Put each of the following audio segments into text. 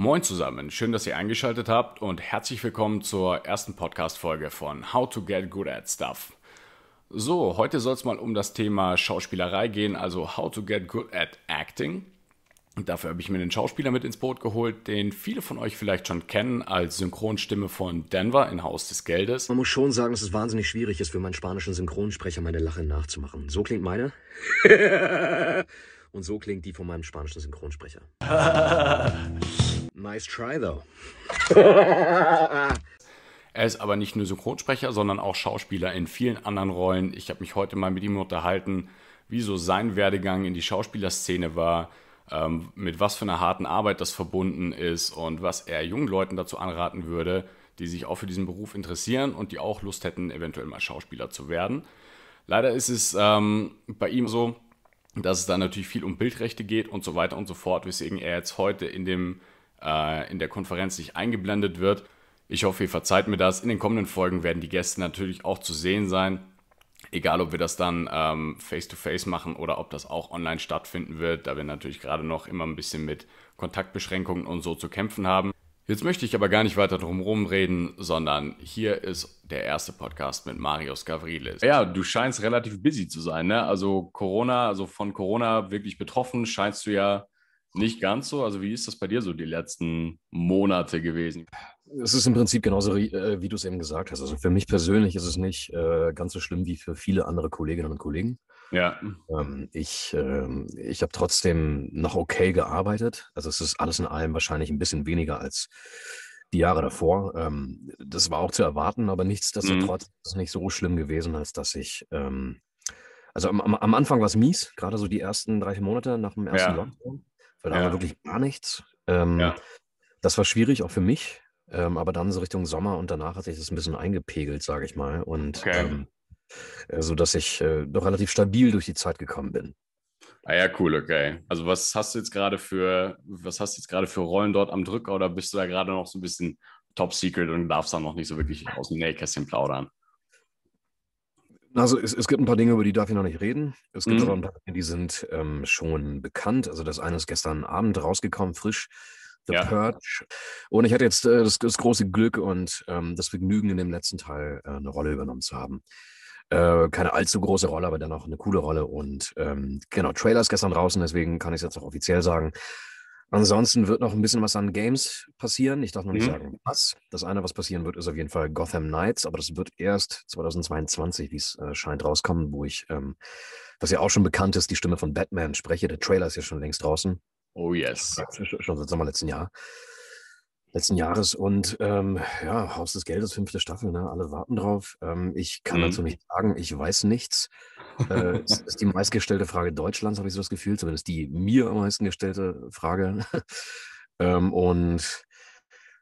Moin zusammen, schön, dass ihr eingeschaltet habt und herzlich willkommen zur ersten Podcast-Folge von How to Get Good at Stuff. So, heute soll es mal um das Thema Schauspielerei gehen, also How to Get Good at Acting. Und dafür habe ich mir einen Schauspieler mit ins Boot geholt, den viele von euch vielleicht schon kennen als Synchronstimme von Denver in Haus des Geldes. Man muss schon sagen, dass es wahnsinnig schwierig ist, für meinen spanischen Synchronsprecher meine Lache nachzumachen. So klingt meine. Und so klingt die von meinem spanischen Synchronsprecher. nice try, though. Er ist aber nicht nur Synchronsprecher, sondern auch Schauspieler in vielen anderen Rollen. Ich habe mich heute mal mit ihm unterhalten, wie so sein Werdegang in die Schauspielerszene war, ähm, mit was für einer harten Arbeit das verbunden ist und was er jungen Leuten dazu anraten würde, die sich auch für diesen Beruf interessieren und die auch Lust hätten, eventuell mal Schauspieler zu werden. Leider ist es ähm, bei ihm so, dass es da natürlich viel um Bildrechte geht und so weiter und so fort, weswegen er jetzt heute in, dem, äh, in der Konferenz nicht eingeblendet wird. Ich hoffe, ihr verzeiht mir das. In den kommenden Folgen werden die Gäste natürlich auch zu sehen sein. Egal, ob wir das dann ähm, face-to-face machen oder ob das auch online stattfinden wird, da wir natürlich gerade noch immer ein bisschen mit Kontaktbeschränkungen und so zu kämpfen haben. Jetzt möchte ich aber gar nicht weiter drum reden, sondern hier ist der erste Podcast mit Marius Gavrilis. Ja, du scheinst relativ busy zu sein, ne? Also Corona, also von Corona wirklich betroffen, scheinst du ja nicht ganz so. Also wie ist das bei dir so die letzten Monate gewesen? Es ist im Prinzip genauso, äh, wie du es eben gesagt hast. Also für mich persönlich ist es nicht äh, ganz so schlimm wie für viele andere Kolleginnen und Kollegen. Ja. Ähm, ich ähm, ich habe trotzdem noch okay gearbeitet. Also es ist alles in allem wahrscheinlich ein bisschen weniger als die Jahre davor. Ähm, das war auch zu erwarten, aber Mhm. nichtsdestotrotz ist es nicht so schlimm gewesen, als dass ich, ähm, also am, am, am Anfang war es mies, gerade so die ersten drei, vier Monate nach dem ersten Ja. Lockdown, weil da Ja. war wirklich gar nichts. Ähm, Ja. Das war schwierig, auch für mich. Ähm, aber dann so Richtung Sommer und danach hat sich das ein bisschen eingepegelt, sage ich mal. Und Okay. ähm, äh, so dass ich äh, doch relativ stabil durch die Zeit gekommen bin. Ah ja, cool, okay. Also was hast du jetzt gerade für, was hast du jetzt gerade für Rollen dort am Drücker oder bist du da gerade noch so ein bisschen top secret und darfst dann noch nicht so wirklich aus dem Nähkästchen plaudern? Also es, es gibt ein paar Dinge, über die darf ich noch nicht reden. Es gibt Mhm. aber ein paar Dinge, die sind ähm, schon bekannt. Also das eine ist gestern Abend rausgekommen, frisch. The Ja. Purge. Und ich hatte jetzt äh, das, das große Glück und ähm, das Vergnügen, in dem letzten Teil äh, eine Rolle übernommen zu haben. Äh, keine allzu große Rolle, aber dennoch eine coole Rolle. Und ähm, genau, Trailer ist gestern draußen, deswegen kann ich es jetzt auch offiziell sagen. Ansonsten wird noch ein bisschen was an Games passieren. Ich darf noch nicht Mhm. sagen, was. Das eine, was passieren wird, ist auf jeden Fall Gotham Knights, aber das wird erst 2022, wie es äh, scheint, rauskommen, wo ich, ähm, was ja auch schon bekannt ist, die Stimme von Batman spreche. Der Trailer ist ja schon längst draußen. Oh yes. Sch- Schon seit Sommer letzten Jahr. Letzten Jahres und ähm, ja, Haus des Geldes, fünfte Staffel, ne? Alle warten drauf. Ähm, ich kann Mhm. dazu nicht sagen, ich weiß nichts. Äh, es ist die meistgestellte Frage Deutschlands, habe ich so das Gefühl, zumindest die mir am meisten gestellte Frage. ähm, und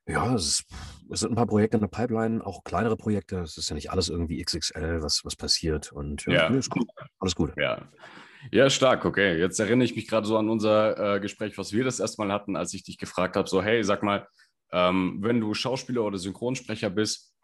ja, es, ist, es sind ein paar Projekte in der Pipeline, auch kleinere Projekte. Es ist ja nicht alles irgendwie XXL, was, was passiert. Und ja, Ja. nee, ist gut. Alles gut. Ja. Ja, stark, okay. Jetzt erinnere ich mich gerade so an unser äh, Gespräch, was wir das erste Mal hatten, als ich dich gefragt habe, so, hey, sag mal, ähm, wenn du Schauspieler oder Synchronsprecher bist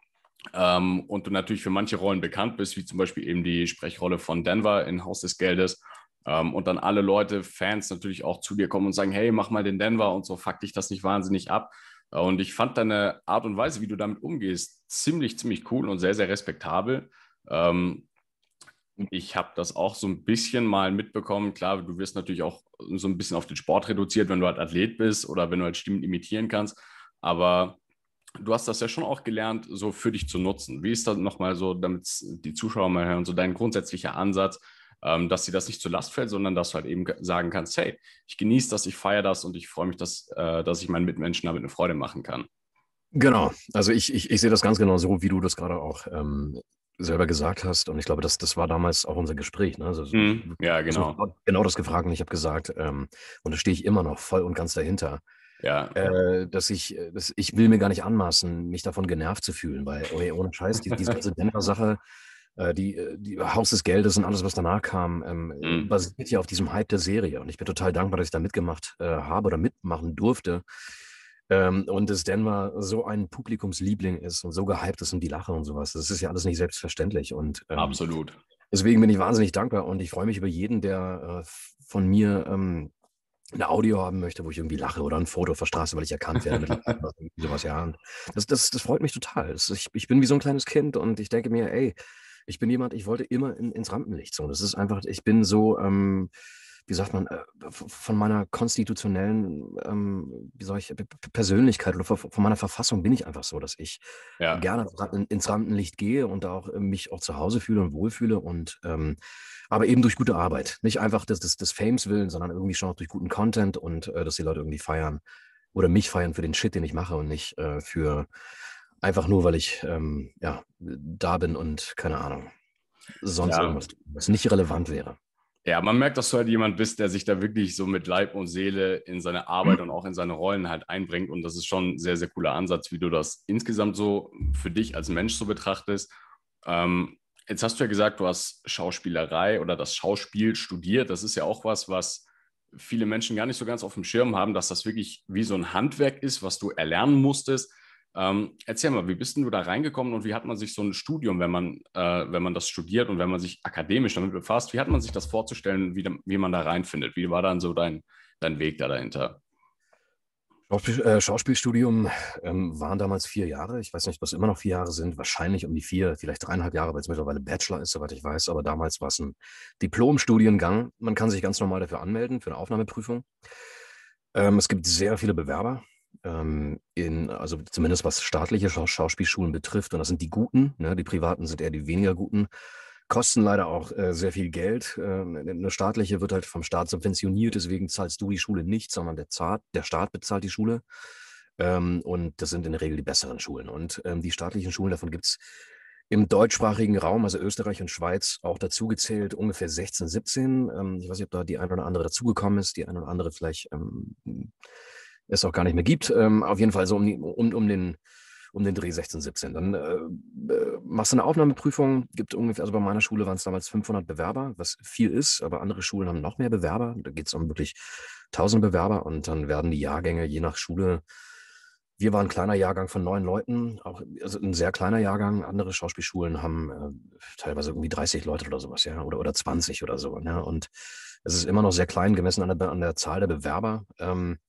ähm, und du natürlich für manche Rollen bekannt bist, wie zum Beispiel eben die Sprechrolle von Denver in Haus des Geldes, ähm, und dann alle Leute, Fans natürlich auch zu dir kommen und sagen, hey, mach mal den Denver und so, fuck dich das nicht wahnsinnig ab. Äh, Und ich fand deine Art und Weise, wie du damit umgehst, ziemlich, ziemlich cool und sehr, sehr respektabel. Ähm, ich habe das auch so ein bisschen mal mitbekommen. Klar, du wirst natürlich auch so ein bisschen auf den Sport reduziert, wenn du halt Athlet bist oder wenn du halt Stimmen imitieren kannst. Aber du hast das ja schon auch gelernt, so für dich zu nutzen. Wie ist das nochmal so, damit die Zuschauer mal hören, so dein grundsätzlicher Ansatz, ähm, dass dir das nicht zur Last fällt, sondern dass du halt eben ge- sagen kannst, hey, ich genieße das, ich feiere das und ich freue mich, dass, äh, dass ich meinen Mitmenschen damit eine Freude machen kann. Genau, also ich, ich, ich sehe das ganz genau so, wie du das gerade auch ähm, selber gesagt hast. Und ich glaube, das, das war damals auch unser Gespräch. Ne? Also, Mhm. Ja, genau. Genau das gefragt und ich habe gesagt, ähm, und da stehe ich immer noch voll und ganz dahinter, Ja, äh, dass ich, äh, dass ich will mir gar nicht anmaßen, mich davon genervt zu fühlen, weil, oh, ohne Scheiß, die, diese ganze Denver-Sache, äh, die, äh, die Haus des Geldes und alles, was danach kam, ähm, Mhm. basiert ja auf diesem Hype der Serie. Und ich bin total dankbar, dass ich da mitgemacht äh, habe oder mitmachen durfte. Ähm, und dass Denver so ein Publikumsliebling ist und so gehypt ist und die Lache und sowas. Das ist ja alles nicht selbstverständlich. Und ähm, absolut. deswegen bin ich wahnsinnig dankbar und ich freue mich über jeden, der äh, von mir ähm, eine Audio haben möchte, wo ich irgendwie lache oder ein Foto auf der Straße, weil ich erkannt werde. sowas, ja. das, das, das freut mich total. Das, ich, ich bin wie so ein kleines Kind und ich denke mir, ey, ich bin jemand, ich wollte immer in, ins Rampenlicht. So, das ist einfach, ich bin so, ähm, wie sagt man, äh, von meiner konstitutionellen, ähm, wie soll ich, Persönlichkeit oder von meiner Verfassung bin ich einfach so, dass ich ja. gerne ins Rampenlicht gehe und auch äh, mich auch zu Hause fühle und wohlfühle und ähm, aber eben durch gute Arbeit. Nicht einfach des, des, des Fames willen, sondern irgendwie schon auch durch guten Content und äh, dass die Leute irgendwie feiern oder mich feiern für den Shit, den ich mache und nicht äh, für einfach nur, weil ich ähm, ja, da bin und keine Ahnung, sonst ja. irgendwas, was nicht relevant wäre. Ja, man merkt, dass du halt jemand bist, der sich da wirklich so mit Leib und Seele in seine Arbeit und auch in seine Rollen halt einbringt. Und das ist schon ein sehr, sehr cooler Ansatz, wie du das insgesamt so für dich als Mensch so betrachtest. Ähm, jetzt hast du ja gesagt, du hast Schauspielerei oder das Schauspiel studiert. Das ist ja auch was, was viele Menschen gar nicht so ganz auf dem Schirm haben, dass das wirklich wie so ein Handwerk ist, was du erlernen musstest. Ähm, erzähl mal, wie bist denn du da reingekommen und wie hat man sich so ein Studium, wenn man, äh, wenn man das studiert und wenn man sich akademisch damit befasst, wie hat man sich das vorzustellen, wie, wie man da reinfindet? Wie war dann so dein, dein Weg da dahinter? Schauspiel, äh, Schauspielstudium ähm, waren damals vier Jahre. Ich weiß nicht, was immer noch vier Jahre sind. Wahrscheinlich um die vier, vielleicht dreieinhalb Jahre, weil es mittlerweile Bachelor ist, soweit ich weiß. Aber damals war es ein Diplom-Studiengang. Man kann sich ganz normal dafür anmelden, für eine Aufnahmeprüfung. Ähm, es gibt sehr viele Bewerber ähm, in, also zumindest was staatliche Scha Schauspielschulen betrifft, und das sind die guten, ne? die privaten sind eher die weniger guten, kosten leider auch äh, sehr viel Geld. Ähm, eine staatliche wird halt vom Staat subventioniert, deswegen zahlst du die Schule nicht, sondern der, Staat, der Staat bezahlt die Schule. Ähm, und das sind in der Regel die besseren Schulen. Und ähm, die staatlichen Schulen, davon gibt es im deutschsprachigen Raum, also Österreich und Schweiz, auch dazu gezählt ungefähr 16, 17. Ähm, ich weiß nicht, ob da die eine oder andere dazugekommen ist, die eine oder andere vielleicht ähm, es auch gar nicht mehr gibt. Ähm, auf jeden Fall so um, um, um, den, um den Dreh 16, 17. Dann äh, äh, machst du eine Aufnahmeprüfung, gibt ungefähr, also bei meiner Schule waren es damals 500 Bewerber, was viel ist, aber andere Schulen haben noch mehr Bewerber. Da geht es um wirklich 1000 Bewerber und dann werden die Jahrgänge je nach Schule wir waren ein kleiner Jahrgang von neun Leuten, auch also ein sehr kleiner Jahrgang. Andere Schauspielschulen haben äh, teilweise irgendwie 30 Leute oder sowas, ja, oder, oder 20 oder so. Ne? Und es ist immer noch sehr klein gemessen an der, an der Zahl der Bewerber. Ähm,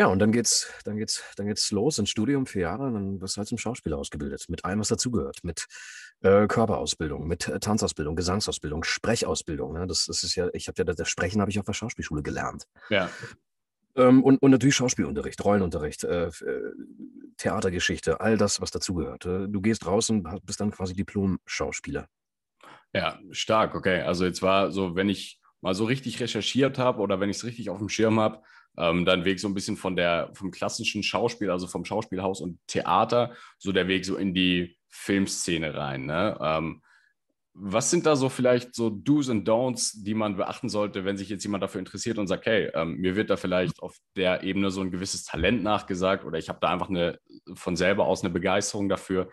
ja, und dann geht's, dann geht's, dann geht's los ins Studium, vier Jahre, und dann wirst du halt zum Schauspieler ausgebildet, mit allem, was dazugehört, mit äh, Körperausbildung, mit äh, Tanzausbildung, Gesangsausbildung, Sprechausbildung. Ne? Das, das ist ja, ich habe ja das Sprechen habe ich auf der Schauspielschule gelernt. Ja. Ähm, und, und natürlich Schauspielunterricht, Rollenunterricht, äh, äh Theatergeschichte, all das, was dazugehört. Äh, du gehst raus und bist dann quasi Diplom-Schauspieler. Ja, stark, okay. Also jetzt war so, wenn ich mal so richtig recherchiert habe oder wenn ich es richtig auf dem Schirm habe, ähm, dann Weg so ein bisschen von der, vom klassischen Schauspiel, also vom Schauspielhaus und Theater, so der Weg so in die Filmszene rein. Ne? Ähm, was sind da so vielleicht so Do's und Don'ts, die man beachten sollte, wenn sich jetzt jemand dafür interessiert und sagt, hey, ähm, mir wird da vielleicht auf der Ebene so ein gewisses Talent nachgesagt oder ich habe da einfach eine von selber aus eine Begeisterung dafür.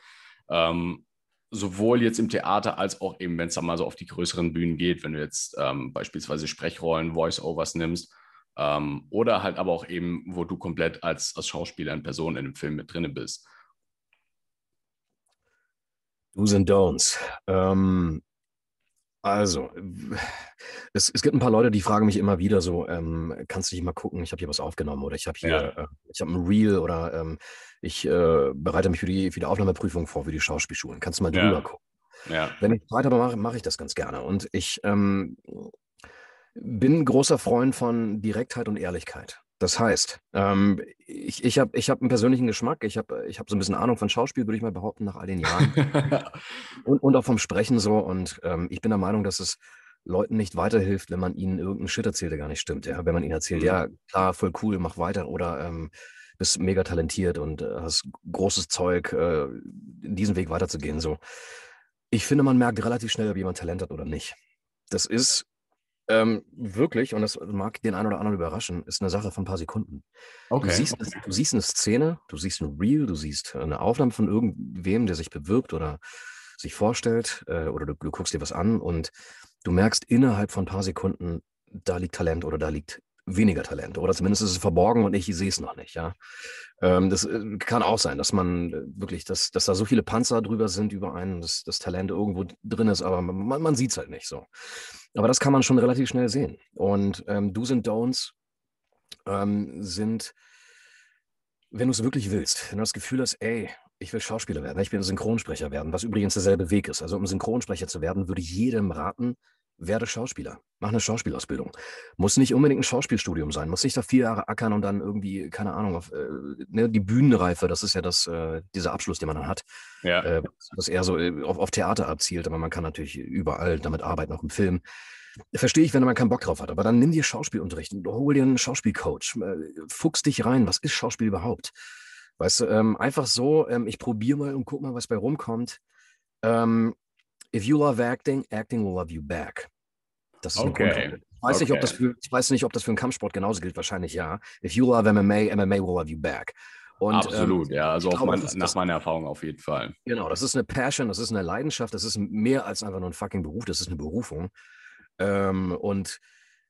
Ähm, sowohl jetzt im Theater als auch eben, wenn es dann mal so auf die größeren Bühnen geht, wenn du jetzt ähm, beispielsweise Sprechrollen, Voice-Overs nimmst, ähm, oder halt aber auch eben, wo du komplett als, als Schauspieler in Person in dem Film mit drin bist. Do's and Don'ts. Ähm, also, es, es, gibt ein paar Leute, die fragen mich immer wieder so, ähm, kannst du nicht mal gucken, ich habe hier was aufgenommen oder ich habe hier, ja. äh, ich habe ein Reel oder ähm, ich äh, bereite mich für die, für die Aufnahmeprüfung vor, für die Schauspielschulen. Kannst du mal drüber ja. gucken? Ja. Wenn ich habe, mache, mache ich das ganz gerne. Und ich ähm, bin großer Freund von Direktheit und Ehrlichkeit. Das heißt, ähm, ich, ich habe ich hab einen persönlichen Geschmack, ich habe ich hab so ein bisschen Ahnung von Schauspiel, würde ich mal behaupten, nach all den Jahren. und, und auch vom Sprechen so. Und ähm, ich bin der Meinung, dass es Leuten nicht weiterhilft, wenn man ihnen irgendeinen Shit erzählt, der gar nicht stimmt. Ja? Wenn man ihnen erzählt, mhm. ja, klar, voll cool, mach weiter oder ähm, bist mega talentiert und äh, hast großes Zeug, äh, diesen Weg weiterzugehen. So. Ich finde, man merkt relativ schnell, ob jemand Talent hat oder nicht. Das ist ähm, wirklich, und das mag den einen oder anderen überraschen, ist eine Sache von ein paar Sekunden. Okay. Du, siehst, du siehst eine Szene, du siehst ein Reel, du siehst eine Aufnahme von irgendwem, der sich bewirbt oder sich vorstellt, äh, oder du, du guckst dir was an und du merkst innerhalb von ein paar Sekunden, da liegt Talent oder da liegt weniger Talent. Oder zumindest ist es verborgen und ich sehe es noch nicht, ja. Ähm, das äh, kann auch sein, dass man äh, wirklich, dass, dass da so viele Panzer drüber sind über einen, dass das Talent irgendwo drin ist, aber man, man sieht es halt nicht so. Aber das kann man schon relativ schnell sehen. Und ähm, Do's and Don'ts ähm, sind, wenn du es wirklich willst, wenn du das Gefühl hast, ey, ich will Schauspieler werden, ich will Synchronsprecher werden, was übrigens derselbe Weg ist. Also um Synchronsprecher zu werden, würde jedem raten, werde Schauspieler, mach eine Schauspielausbildung. Muss nicht unbedingt ein Schauspielstudium sein, muss nicht da vier Jahre ackern und dann irgendwie, keine Ahnung, auf, äh, ne, die Bühnenreife, das ist ja das, äh, dieser Abschluss, den man dann hat, ja. äh, was eher so äh, auf, auf Theater abzielt, aber man kann natürlich überall damit arbeiten, auch im Film. Verstehe ich, wenn man keinen Bock drauf hat, aber dann nimm dir Schauspielunterricht und hol dir einen Schauspielcoach, äh, fuchs dich rein, was ist Schauspiel überhaupt? Weißt du, ähm, einfach so, ähm, ich probiere mal und guck mal, was bei rumkommt. Ähm, If you love acting, acting will love you back. Das ist okay. Ich weiß, okay. nicht, ob das für, ich weiß nicht, ob das für einen Kampfsport genauso gilt. Wahrscheinlich ja. If you love MMA, MMA will love you back. Und, Absolut, ähm, ja. Also glaube, mein, nach meiner Erfahrung auf jeden Fall. Genau, das ist eine Passion, das ist eine Leidenschaft, das ist mehr als einfach nur ein fucking Beruf, das ist eine Berufung. Ähm, und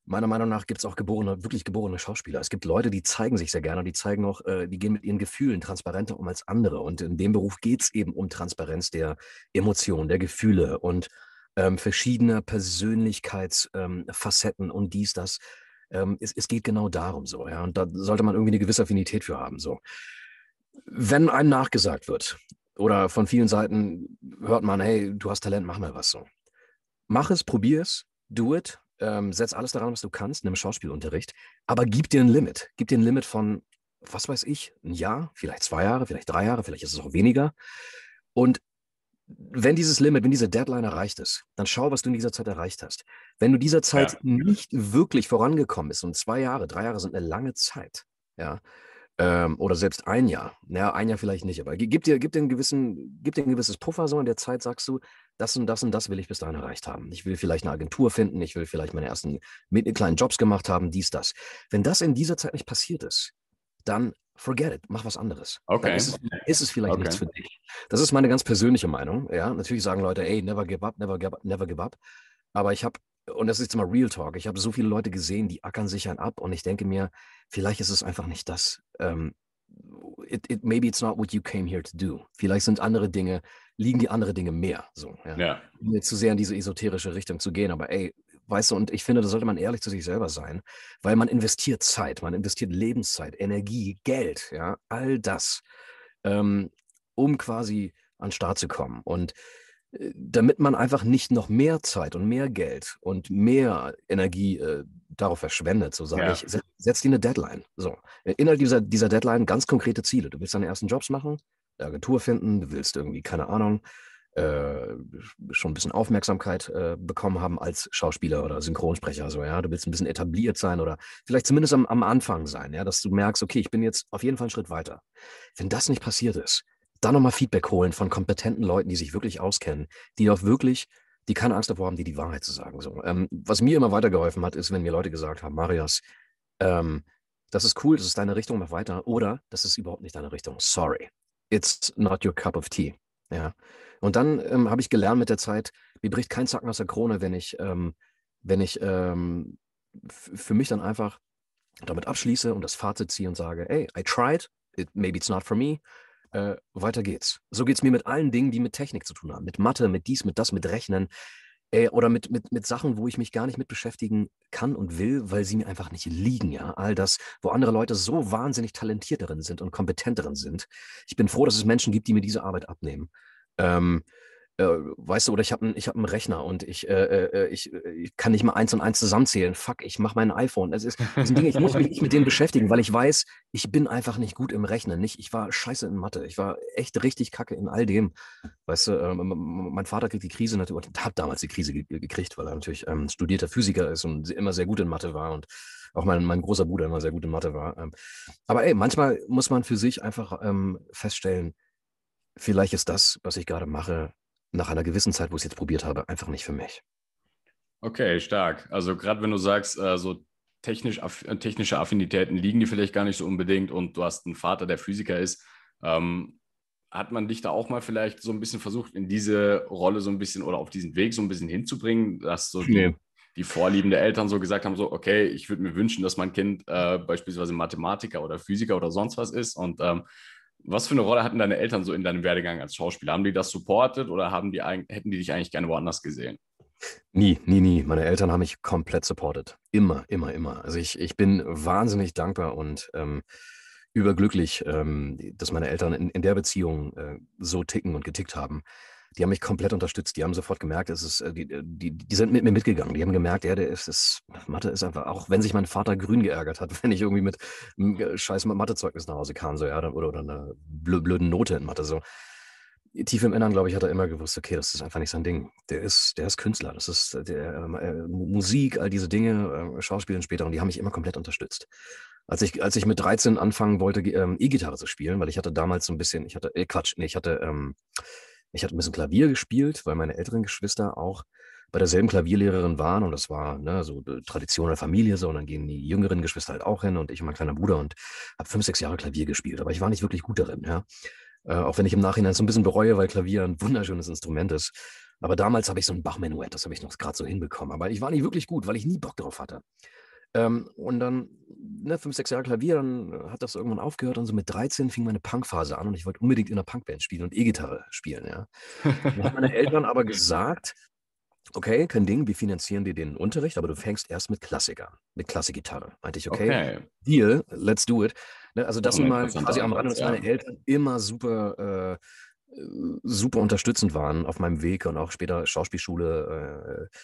meiner Meinung nach gibt es auch geborene, wirklich geborene Schauspieler. Es gibt Leute, die zeigen sich sehr gerne, die zeigen auch, äh, die gehen mit ihren Gefühlen transparenter um als andere. Und in dem Beruf geht es eben um Transparenz der Emotionen, der Gefühle und ähm, verschiedener Persönlichkeitsfacetten ähm, und dies, das. Ähm, es, es, geht genau darum so, ja. Und da sollte man irgendwie eine gewisse Affinität für haben. So. Wenn einem nachgesagt wird, oder von vielen Seiten hört man, hey, du hast Talent, mach mal was so. Mach es, probier es, do it, ähm, setz alles daran, was du kannst, nimm Schauspielunterricht, aber gib dir ein Limit. Gib dir ein Limit von, was weiß ich, ein Jahr, vielleicht zwei Jahre, vielleicht drei Jahre, vielleicht ist es auch weniger. Und wenn dieses Limit, wenn diese Deadline erreicht ist, dann schau, was du in dieser Zeit erreicht hast. Wenn du dieser Zeit ja. nicht wirklich vorangekommen bist, und zwei Jahre, drei Jahre sind eine lange Zeit, ja, ähm, oder selbst ein Jahr. Naja, ein Jahr vielleicht nicht, aber gib dir, gib dir, einen gewissen, gib dir ein gewisses Puffer so in der Zeit, sagst du, das und das und das will ich bis dahin erreicht haben. Ich will vielleicht eine Agentur finden, ich will vielleicht meine ersten mit, kleinen Jobs gemacht haben, dies, das. Wenn das in dieser Zeit nicht passiert ist, dann forget it, mach was anderes. Okay. Dann ist es, ist es vielleicht okay. nichts für dich. Das ist meine ganz persönliche Meinung. Ja, natürlich sagen Leute, ey, never give up, never give up, never give up. Aber ich habe und das ist jetzt mal Real Talk. Ich habe so viele Leute gesehen, die ackern sich ein ab und ich denke mir, vielleicht ist es einfach nicht das. Um, it, it, maybe it's not what you came here to do. Vielleicht sind andere Dinge, liegen die andere Dinge mehr. So, ja. ja. Nicht zu sehr in diese esoterische Richtung zu gehen, aber ey, weißt du, und ich finde, da sollte man ehrlich zu sich selber sein, weil man investiert Zeit, man investiert Lebenszeit, Energie, Geld, ja, all das, ähm, um quasi an den Start zu kommen. Und damit man einfach nicht noch mehr Zeit und mehr Geld und mehr Energie äh, darauf verschwendet, so sage ja. ich, setz, setz dir eine Deadline. So, innerhalb dieser, dieser Deadline ganz konkrete Ziele. Du willst deine ersten Jobs machen, eine Agentur finden, du willst irgendwie, keine Ahnung, äh, schon ein bisschen Aufmerksamkeit äh, bekommen haben als Schauspieler oder Synchronsprecher. So, ja, du willst ein bisschen etabliert sein oder vielleicht zumindest am, am Anfang sein, ja, dass du merkst, okay, ich bin jetzt auf jeden Fall einen Schritt weiter. Wenn das nicht passiert ist, dann nochmal Feedback holen von kompetenten Leuten, die sich wirklich auskennen, die auch wirklich, die keine Angst davor haben, dir die Wahrheit zu sagen. So, ähm, was mir immer weitergeholfen hat, ist, wenn mir Leute gesagt haben, Marius, ähm, das ist cool, das ist deine Richtung, mach weiter. Oder das ist überhaupt nicht deine Richtung. Sorry. It's not your cup of tea. Ja. Und dann ähm, habe ich gelernt mit der Zeit, mir bricht kein Zacken aus der Krone, wenn ich, ähm, wenn ich ähm, für mich dann einfach damit abschließe und das Fazit ziehe und sage, hey, I tried, it, maybe it's not for me, äh, weiter geht's. So geht es mir mit allen Dingen, die mit Technik zu tun haben. Mit Mathe, mit dies, mit das, mit Rechnen. Äh, oder mit, mit, mit Sachen, wo ich mich gar nicht mit beschäftigen kann und will, weil sie mir einfach nicht liegen, ja. All das, wo andere Leute so wahnsinnig talentiert darin sind und kompetent darin sind. Ich bin froh, dass es Menschen gibt, die mir diese Arbeit abnehmen. Ähm, äh, weißt du, oder ich habe einen hab Rechner und ich, äh, äh, äh ich, äh, ich, kann nicht mal eins und eins zusammenzählen. Fuck, ich mache mein iPhone. Es ist, das Dinge, ich muss mich nicht mit denen beschäftigen, weil ich weiß, ich bin einfach nicht gut im Rechnen. Nicht, ich war scheiße in Mathe. Ich war echt richtig kacke in all dem. Weißt du, äh, mein Vater kriegt die Krise natürlich, hat damals die Krise gekriegt, weil er natürlich ähm, studierter Physiker ist und immer sehr gut in Mathe war und auch mein, mein großer Bruder immer sehr gut in Mathe war. Ähm, aber ey, manchmal muss man für sich einfach ähm, feststellen, vielleicht ist das, was ich gerade mache, nach einer gewissen Zeit, wo ich es jetzt probiert habe, einfach nicht für mich. Okay, stark. Also gerade wenn du sagst, äh, so technisch, aff äh, technische Affinitäten liegen dir vielleicht gar nicht so unbedingt und du hast einen Vater, der Physiker ist, ähm, hat man dich da auch mal vielleicht so ein bisschen versucht, in diese Rolle so ein bisschen oder auf diesen Weg so ein bisschen hinzubringen, dass so nee. die, die Vorlieben der Eltern so gesagt haben, so, okay, ich würde mir wünschen, dass mein Kind äh, beispielsweise Mathematiker oder Physiker oder sonst was ist und ähm, was für eine Rolle hatten deine Eltern so in deinem Werdegang als Schauspieler? Haben die das supportet oder haben die, hätten die dich eigentlich gerne woanders gesehen? Nie, nie, nie. Meine Eltern haben mich komplett supported. Immer, immer, immer. Also ich, ich bin wahnsinnig dankbar und ähm, überglücklich, ähm, dass meine Eltern in, in der Beziehung äh, so ticken und getickt haben. Die haben mich komplett unterstützt. Die haben sofort gemerkt, es ist, äh, die, äh, die, die sind mit mir mitgegangen. Die haben gemerkt, ja, der ist, ist, Mathe ist einfach, auch wenn sich mein Vater grün geärgert hat, wenn ich irgendwie mit einem äh, scheiß Mathezeugnis nach Hause kam, so, ja, oder, oder eine blöden Note in Mathe, so tief im Innern, glaube ich, hat er immer gewusst, okay, das ist einfach nicht sein Ding. Der ist, der ist Künstler, das ist der, äh, Musik, all diese Dinge, äh, Schauspielen später, und die haben mich immer komplett unterstützt. Als ich, als ich mit 13 anfangen wollte, ähm, E-Gitarre zu spielen, weil ich hatte damals so ein bisschen, ich hatte, äh, Quatsch, nee, ich hatte, ähm, ich hatte ein bisschen Klavier gespielt, weil meine älteren Geschwister auch bei derselben Klavierlehrerin waren und das war ne, so Tradition der Familie so und dann gehen die jüngeren Geschwister halt auch hin und ich und mein kleiner Bruder und habe fünf, sechs Jahre Klavier gespielt, aber ich war nicht wirklich gut darin, ja. Äh, auch wenn ich im Nachhinein so ein bisschen bereue, weil Klavier ein wunderschönes Instrument ist. Aber damals habe ich so ein Bach-Menuett, das habe ich noch gerade so hinbekommen. Aber ich war nicht wirklich gut, weil ich nie Bock drauf hatte. Ähm, und dann, ne, fünf, sechs Jahre Klavier, dann hat das irgendwann aufgehört und so mit 13 fing meine Punkphase an und ich wollte unbedingt in einer Punkband spielen und E-Gitarre spielen, ja. Dann haben meine Eltern aber gesagt, okay, kein Ding, wir finanzieren dir den Unterricht, aber du fängst erst mit Klassikern, mit Klassikgitarre. Meinte ich, okay, okay. Deal, let's do it. Ne, also das sind mal quasi am Rande, dass ja. meine Eltern immer super, äh, super unterstützend waren auf meinem Weg und auch später Schauspielschule. Äh,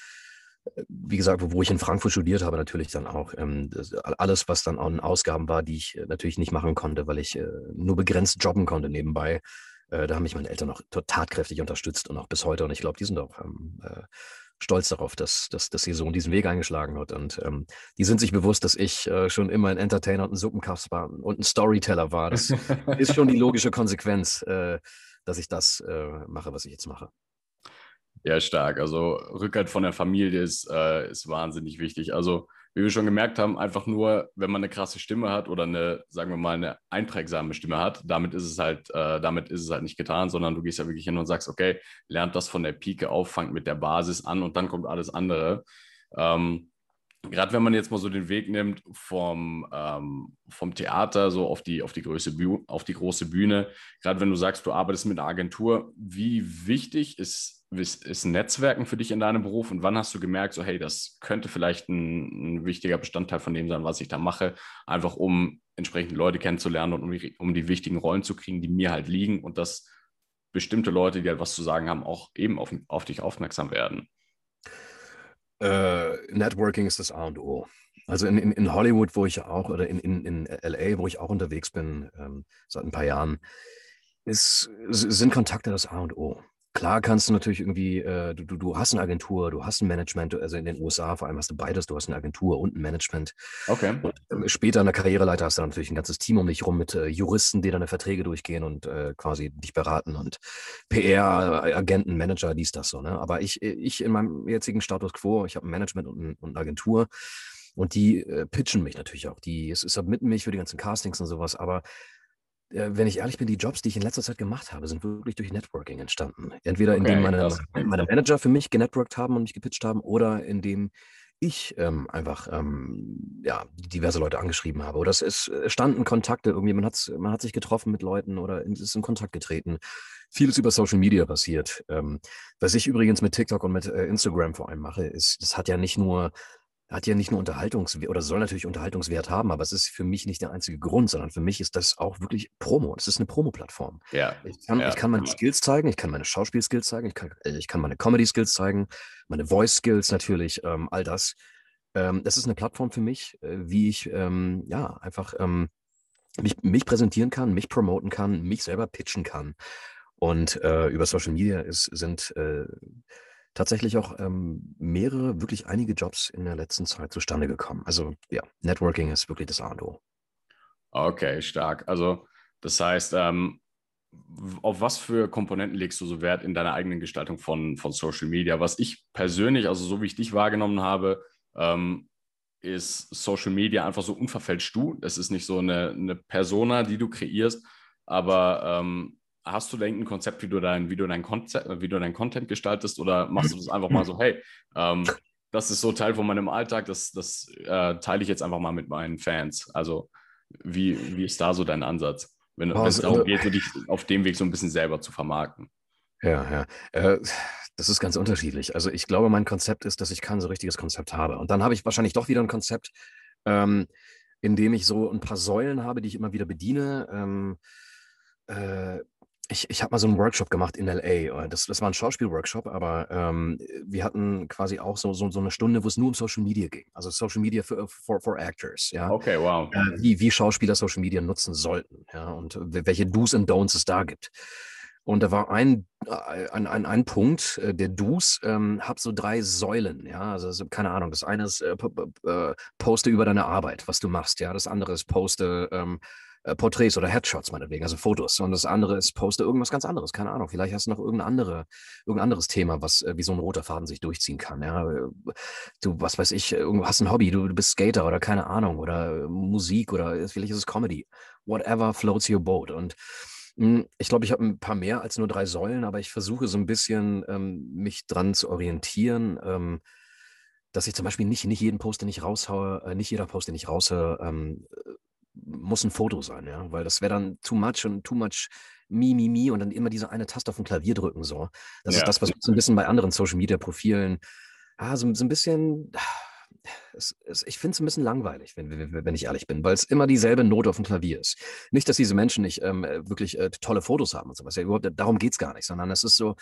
wie gesagt, wo ich in Frankfurt studiert habe, natürlich dann auch. Ähm, das, alles, was dann an Ausgaben war, die ich äh, natürlich nicht machen konnte, weil ich äh, nur begrenzt jobben konnte nebenbei. Äh, da haben mich meine Eltern auch tatkräftig unterstützt und auch bis heute. Und ich glaube, die sind auch ähm, äh, stolz darauf, dass, dass, dass ihr Sohn diesen Weg eingeschlagen hat. Und ähm, die sind sich bewusst, dass ich äh, schon immer ein Entertainer und ein Suppenkasper und ein Storyteller war. Das ist schon die logische Konsequenz, äh, dass ich das äh, mache, was ich jetzt mache. Ja, stark. Also Rückhalt von der Familie ist, äh, ist wahnsinnig wichtig. Also wie wir schon gemerkt haben, einfach nur, wenn man eine krasse Stimme hat oder eine, sagen wir mal, eine einprägsame Stimme hat, damit ist es halt, äh, damit ist es halt nicht getan, sondern du gehst ja wirklich hin und sagst, okay, lernt das von der Pike auf, fangt mit der Basis an und dann kommt alles andere. Ähm, Gerade wenn man jetzt mal so den Weg nimmt vom, ähm, vom Theater so auf die, auf, die große auf die große Bühne, gerade wenn du sagst, du arbeitest mit einer Agentur, wie wichtig ist ist Netzwerken für dich in deinem Beruf und wann hast du gemerkt, so hey, das könnte vielleicht ein, ein, wichtiger Bestandteil von dem sein, was ich da mache, einfach um entsprechend Leute kennenzulernen und um die, um die wichtigen Rollen zu kriegen, die mir halt liegen und dass bestimmte Leute, die halt was zu sagen haben, auch eben auf, auf dich aufmerksam werden? Uh, Networking ist das A und O. Also in, in, in Hollywood, wo ich auch, oder in, in, in LA, wo ich auch unterwegs bin, ähm, seit ein paar Jahren, ist, sind Kontakte das A und O. Klar kannst du natürlich irgendwie, äh, du, du hast eine Agentur, du hast ein Management, also in den USA vor allem hast du beides, du hast eine Agentur und ein Management. Okay. Und ähm, später in der Karriereleiter hast du natürlich ein ganzes Team um dich rum mit äh, Juristen, die deine Verträge durchgehen und äh, quasi dich beraten und PR, äh, Agenten, Manager, dies, das so. Ne? Aber ich, ich in meinem jetzigen Status quo, ich habe ein Management und, ein, und eine Agentur. Und die äh, pitchen mich natürlich auch. Die submitten mich für die ganzen Castings und sowas. Aber wenn ich ehrlich bin, die Jobs, die ich in letzter Zeit gemacht habe, sind wirklich durch Networking entstanden. Entweder indem meine, meine Manager für mich genetworked haben und mich gepitcht haben oder indem ich ähm, einfach ähm, ja, diverse Leute angeschrieben habe. Oder es, es standen Kontakte, irgendwie, man, man hat sich getroffen mit Leuten oder ist in Kontakt getreten. Vieles über Social Media passiert. Ähm, was ich übrigens mit TikTok und mit äh, Instagram vor allem mache, ist, das hat ja nicht nur hat ja nicht nur Unterhaltungswert oder soll natürlich Unterhaltungswert haben, aber es ist für mich nicht der einzige Grund, sondern für mich ist das auch wirklich Promo. Das ist eine Promo-Plattform. Ja. Ich kann, ja. ich kann meine Skills zeigen, ich kann meine Schauspielskills zeigen, ich kann, äh, ich kann meine Comedy-Skills zeigen, meine Voice-Skills natürlich, ähm, all das. Ähm, das ist eine Plattform für mich, äh, wie ich ähm, ja einfach ähm, mich, mich präsentieren kann, mich promoten kann, mich selber pitchen kann. Und äh, über Social Media ist, sind äh, tatsächlich auch ähm, mehrere, wirklich einige Jobs in der letzten Zeit zustande gekommen. Also ja, Networking ist wirklich das A und O. Okay, stark. Also das heißt, ähm, auf was für Komponenten legst du so Wert in deiner eigenen Gestaltung von, von Social Media? Was ich persönlich, also so wie ich dich wahrgenommen habe, ähm, ist Social Media einfach so unverfälscht du. Es ist nicht so eine, eine Persona, die du kreierst, aber ähm, hast du da ein Konzept, wie du dein, wie du dein Konzept, wie du dein Content gestaltest oder machst du das einfach mal so, hey, ähm, das ist so Teil von meinem Alltag, das, das äh, teile ich jetzt einfach mal mit meinen Fans. Also wie, wie ist da so dein Ansatz, wenn, also, es darum geht, so dich auf dem Weg so ein bisschen selber zu vermarkten? Ja, ja. Äh, das ist ganz unterschiedlich. Also ich glaube, mein Konzept ist, dass ich kein so richtiges Konzept habe. Und dann habe ich wahrscheinlich doch wieder ein Konzept, ähm, in dem ich so ein paar Säulen habe, die ich immer wieder bediene. Ähm, äh, ich, ich habe mal so einen Workshop gemacht in LA. Das, das war ein Schauspielworkshop, aber ähm, wir hatten quasi auch so, so, so eine Stunde, wo es nur um Social Media ging. Also Social Media for, for, for Actors. Ja? Okay, wow. Äh, wie, wie Schauspieler Social Media nutzen sollten ja? und welche Do's und Don'ts es da gibt. Und da war ein, äh, ein, ein, ein Punkt, äh, der Do's, ähm, hab so drei Säulen, ja, also keine Ahnung. Das eine ist äh, äh, poste über deine Arbeit, was du machst, ja. Das andere ist poste ähm, äh, Porträts oder Headshots meinetwegen, also Fotos. Und das andere ist, poste irgendwas ganz anderes, keine Ahnung. Vielleicht hast du noch irgendein, andere, irgendein anderes Thema, was äh, wie so ein roter Faden sich durchziehen kann. Ja? Du, was weiß ich, hast ein Hobby, du, du bist Skater oder keine Ahnung, oder Musik oder vielleicht ist es Comedy. Whatever floats your boat. Und hm, ich glaube, ich habe ein paar mehr als nur drei Säulen, aber ich versuche so ein bisschen ähm, mich dran zu orientieren, ähm, dass ich zum Beispiel nicht, nicht jeden Post, den ich raushaue, äh, nicht jeder Post, den ich raushaue, ähm, muss ein Foto sein, ja, weil das wäre dann too much und too much mi, mi, mi und dann immer diese eine Taste auf dem Klavier drücken, so. Das ja. ist das, was so ein bisschen bei anderen Social Media Profilen, ah, so, so ein bisschen, es, es, ich finde es ein bisschen langweilig, wenn, wenn ich ehrlich bin, weil es immer dieselbe Note auf dem Klavier ist. Nicht, dass diese Menschen nicht ähm, wirklich äh, tolle Fotos haben und sowas. Ja, darum geht es gar nicht, sondern es ist so,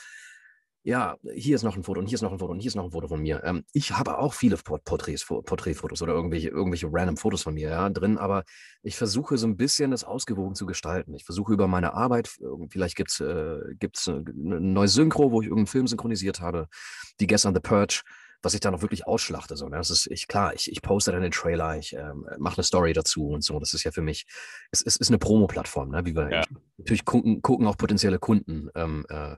ja, hier ist noch ein Foto und hier ist noch ein Foto und hier ist noch ein Foto von mir. Ähm, ich habe auch viele Porträts, Porträtfotos oder irgendwelche, irgendwelche random Fotos von mir ja, drin, aber ich versuche so ein bisschen das ausgewogen zu gestalten. Ich versuche über meine Arbeit, vielleicht gibt es äh, gibt's eine neue Synchro, wo ich irgendeinen Film synchronisiert habe, die gestern The Purge, was ich da noch wirklich ausschlachte. So, ne? Das ist ich, klar, ich, ich poste dann den Trailer, ich ähm, mache eine Story dazu und so. Das ist ja für mich, es, es ist eine Promo-Plattform, ne? wie wir ja. natürlich gucken, gucken auch potenzielle Kunden. Ähm, äh,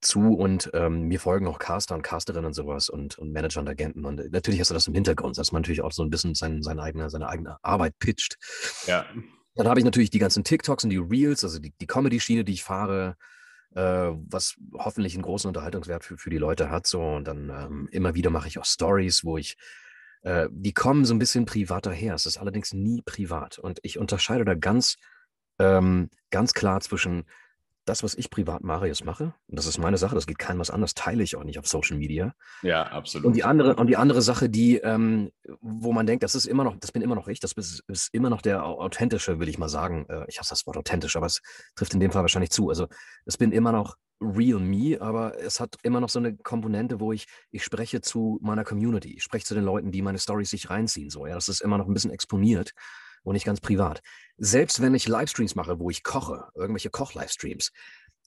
zu und ähm, mir folgen auch Caster und Casterinnen und sowas und, und Manager und Agenten. Und äh, natürlich hast du das im Hintergrund, dass man natürlich auch so ein bisschen sein, seine, eigene, seine eigene Arbeit pitcht. Ja. Dann habe ich natürlich die ganzen TikToks und die Reels, also die, die Comedy-Schiene, die ich fahre, äh, was hoffentlich einen großen Unterhaltungswert für, für die Leute hat. So. Und dann ähm, immer wieder mache ich auch Stories, wo ich, äh, die kommen so ein bisschen privater her. Es ist allerdings nie privat. Und ich unterscheide da ganz, ähm, ganz klar zwischen das, was ich privat Marius mache, und das ist meine Sache, das geht keinem was anderes, teile ich auch nicht auf Social Media. Ja, absolut. Und die andere, und die andere Sache, die, ähm, wo man denkt, das ist immer noch, das bin immer noch ich, das ist, ist immer noch der authentische, will ich mal sagen. Äh, ich hasse das Wort authentisch, aber es trifft in dem Fall wahrscheinlich zu. Also es bin immer noch real me, aber es hat immer noch so eine Komponente, wo ich, ich spreche zu meiner Community, ich spreche zu den Leuten, die meine Stories sich reinziehen. So, ja, das ist immer noch ein bisschen exponiert und nicht ganz privat. Selbst wenn ich Livestreams mache, wo ich koche, irgendwelche Koch-Livestreams,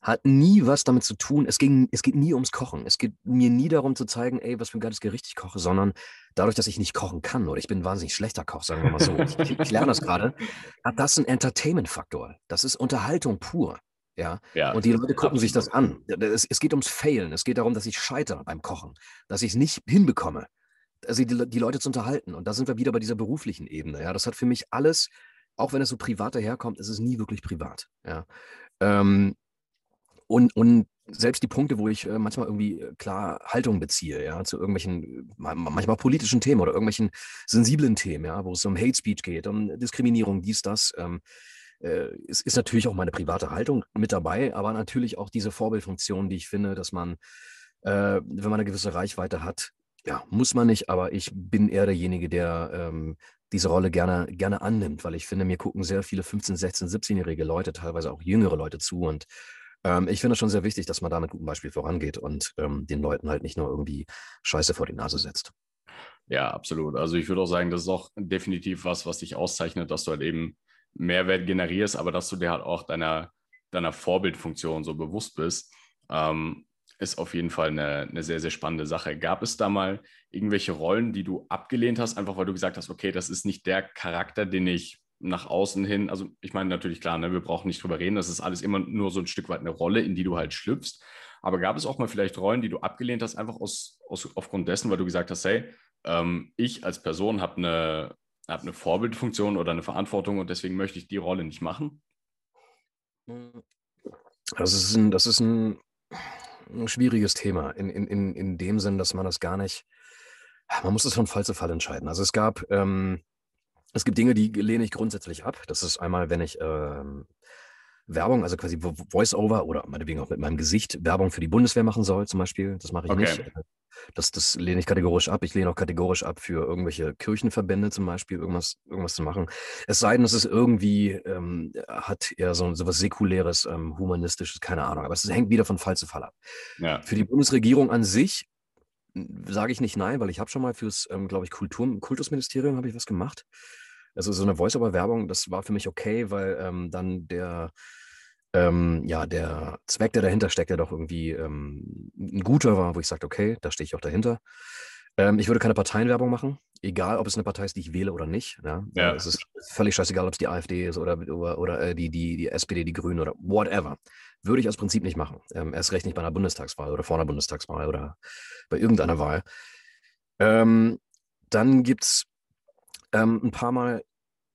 hat nie was damit zu tun. Es, ging, es geht nie ums Kochen. Es geht mir nie darum zu zeigen, ey, was für ein geiles Gericht ich koche, sondern dadurch, dass ich nicht kochen kann oder ich bin ein wahnsinnig schlechter Koch, sagen wir mal so. ich, ich lerne das gerade, hat das einen Entertainment-Faktor. Das ist Unterhaltung pur. Ja? ja und die Leute gucken absolut. sich das an. Es, es geht ums Failen. Es geht darum, dass ich scheitere beim Kochen, dass ich es nicht hinbekomme also die, die Leute zu unterhalten. Und da sind wir wieder bei dieser beruflichen Ebene. Ja, das hat für mich alles, auch wenn es so privat daherkommt, ist es nie wirklich privat. Ja. Ähm, und, und selbst die Punkte, wo ich äh, manchmal irgendwie äh, klar Haltung beziehe, ja, zu irgendwelchen, äh, manchmal politischen Themen oder irgendwelchen sensiblen Themen, ja, wo es um Hate Speech geht, um Diskriminierung, dies, das, ähm, äh, ist, ist natürlich auch meine private Haltung mit dabei, aber natürlich auch diese Vorbildfunktion, die ich finde, dass man, äh, wenn man eine gewisse Reichweite hat, ja, muss man nicht, aber ich bin eher derjenige, der ähm, diese Rolle gerne, gerne annimmt, weil ich finde, mir gucken sehr viele 15-, 16-, 17-jährige Leute, teilweise auch jüngere Leute zu. Und ähm, ich finde es schon sehr wichtig, dass man da mit gutem Beispiel vorangeht und ähm, den Leuten halt nicht nur irgendwie Scheiße vor die Nase setzt. Ja, absolut. Also ich würde auch sagen, das ist auch definitiv was, was dich auszeichnet, dass du halt eben Mehrwert generierst, aber dass du dir halt auch deiner, deiner Vorbildfunktion so bewusst bist. Ähm, ist auf jeden Fall eine, eine sehr, sehr spannende Sache. Gab es da mal irgendwelche Rollen, die du abgelehnt hast, einfach weil du gesagt hast, okay, das ist nicht der Charakter, den ich nach außen hin, also ich meine natürlich klar, ne, wir brauchen nicht drüber reden, das ist alles immer nur so ein Stück weit eine Rolle, in die du halt schlüpfst. Aber gab es auch mal vielleicht Rollen, die du abgelehnt hast, einfach aus, aus aufgrund dessen, weil du gesagt hast, hey, ähm, ich als Person habe eine, hab eine Vorbildfunktion oder eine Verantwortung und deswegen möchte ich die Rolle nicht machen? Das ist ein, das ist ein ein schwieriges Thema in, in, in, in dem Sinn, dass man das gar nicht, man muss es von Fall zu Fall entscheiden. Also es gab, ähm, es gibt Dinge, die lehne ich grundsätzlich ab. Das ist einmal, wenn ich, ähm, Werbung, also quasi Voice-Over oder meinetwegen auch mit meinem Gesicht Werbung für die Bundeswehr machen soll, zum Beispiel. Das mache ich okay. nicht. Das, das lehne ich kategorisch ab. Ich lehne auch kategorisch ab, für irgendwelche Kirchenverbände zum Beispiel irgendwas, irgendwas zu machen. Es sei denn, es ist irgendwie, ähm, hat eher so, so was Säkuläres, ähm, Humanistisches, keine Ahnung. Aber es hängt wieder von Fall zu Fall ab. Ja. Für die Bundesregierung an sich sage ich nicht nein, weil ich habe schon mal fürs, ähm, glaube ich, Kultur, Kultusministerium habe ich was gemacht. Also so eine Voice-over-Werbung, das war für mich okay, weil ähm, dann der, ähm, ja, der Zweck, der dahinter steckt, ja doch irgendwie ähm, ein guter war, wo ich sagte, okay, da stehe ich auch dahinter. Ähm, ich würde keine Parteienwerbung machen, egal ob es eine Partei ist, die ich wähle oder nicht. Ja? ja. Es ist völlig scheißegal, ob es die AfD ist oder, oder, oder äh, die, die, die SPD, die Grünen oder whatever. Würde ich aus Prinzip nicht machen. Ähm, erst recht nicht bei einer Bundestagswahl oder vor einer Bundestagswahl oder bei irgendeiner Wahl. Ähm, dann gibt es ähm, ein paar Mal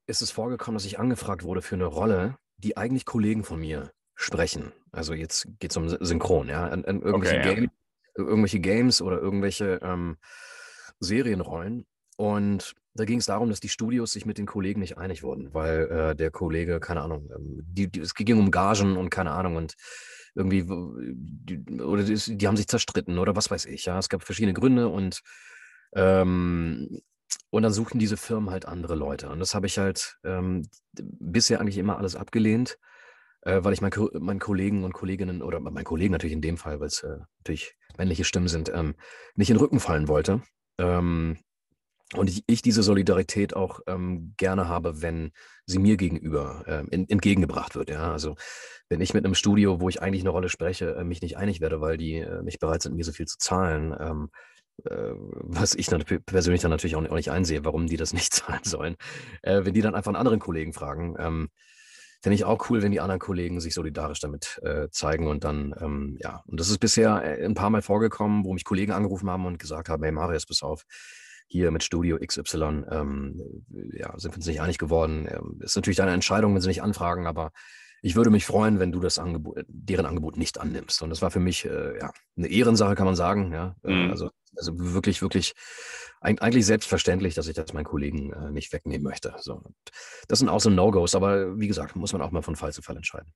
ist es vorgekommen, dass ich angefragt wurde für eine Rolle, die eigentlich Kollegen von mir sprechen. Also jetzt geht es um Synchron, ja. An, an irgendwelche, okay, Game, ja. irgendwelche, Games oder irgendwelche ähm, Serienrollen. Und da ging es darum, dass die Studios sich mit den Kollegen nicht einig wurden, weil äh, der Kollege, keine Ahnung, ähm, die, die, es ging um Gagen und keine Ahnung und irgendwie, die, oder die, die, haben sich zerstritten oder was weiß ich, ja. Es gab verschiedene Gründe und ähm, und dann suchten diese Firmen halt andere Leute. Und das habe ich halt ähm, bisher eigentlich immer alles abgelehnt, äh, weil ich mein, meinen Kollegen und Kolleginnen, oder meinen Kollegen natürlich in dem Fall, weil es äh, natürlich männliche Stimmen sind, ähm, nicht in den Rücken fallen wollte. Ähm, und ich, ich, diese Solidarität auch ähm, gerne habe, wenn sie mir gegenüber äh, in, entgegengebracht wird. Ja? Also wenn ich mit einem Studio, wo ich eigentlich eine Rolle spreche, äh, mich nicht einig werde, weil die äh, nicht bereit sind, mir so viel zu zahlen, ähm, äh, was ich persönlich dann natürlich auch nicht einsehe, warum die das nicht zahlen sollen, äh, wenn die dann einfach einen anderen Kollegen fragen. Ähm, Finde ich auch cool, wenn die anderen Kollegen sich solidarisch damit äh, zeigen und dann, ähm, ja, und das ist bisher äh, ein paar Mal vorgekommen, wo mich Kollegen angerufen haben und gesagt haben, hey Marius, pass auf, hier mit Studio XY, ähm, ja, sind wir uns nicht einig geworden. Ähm, ist natürlich deine Entscheidung, wenn sie nicht anfragen, aber ich würde mich freuen, wenn du das Angebot, deren Angebot nicht annimmst. Und das war für mich äh, ja, eine Ehrensache, kann man sagen. Ja? Äh, mhm. Also, also wirklich, wirklich eigentlich selbstverständlich, dass ich das meinen Kollegen äh, nicht wegnehmen möchte. So. Das sind auch so No-Gos, aber wie gesagt, muss man auch mal von Fall zu Fall entscheiden.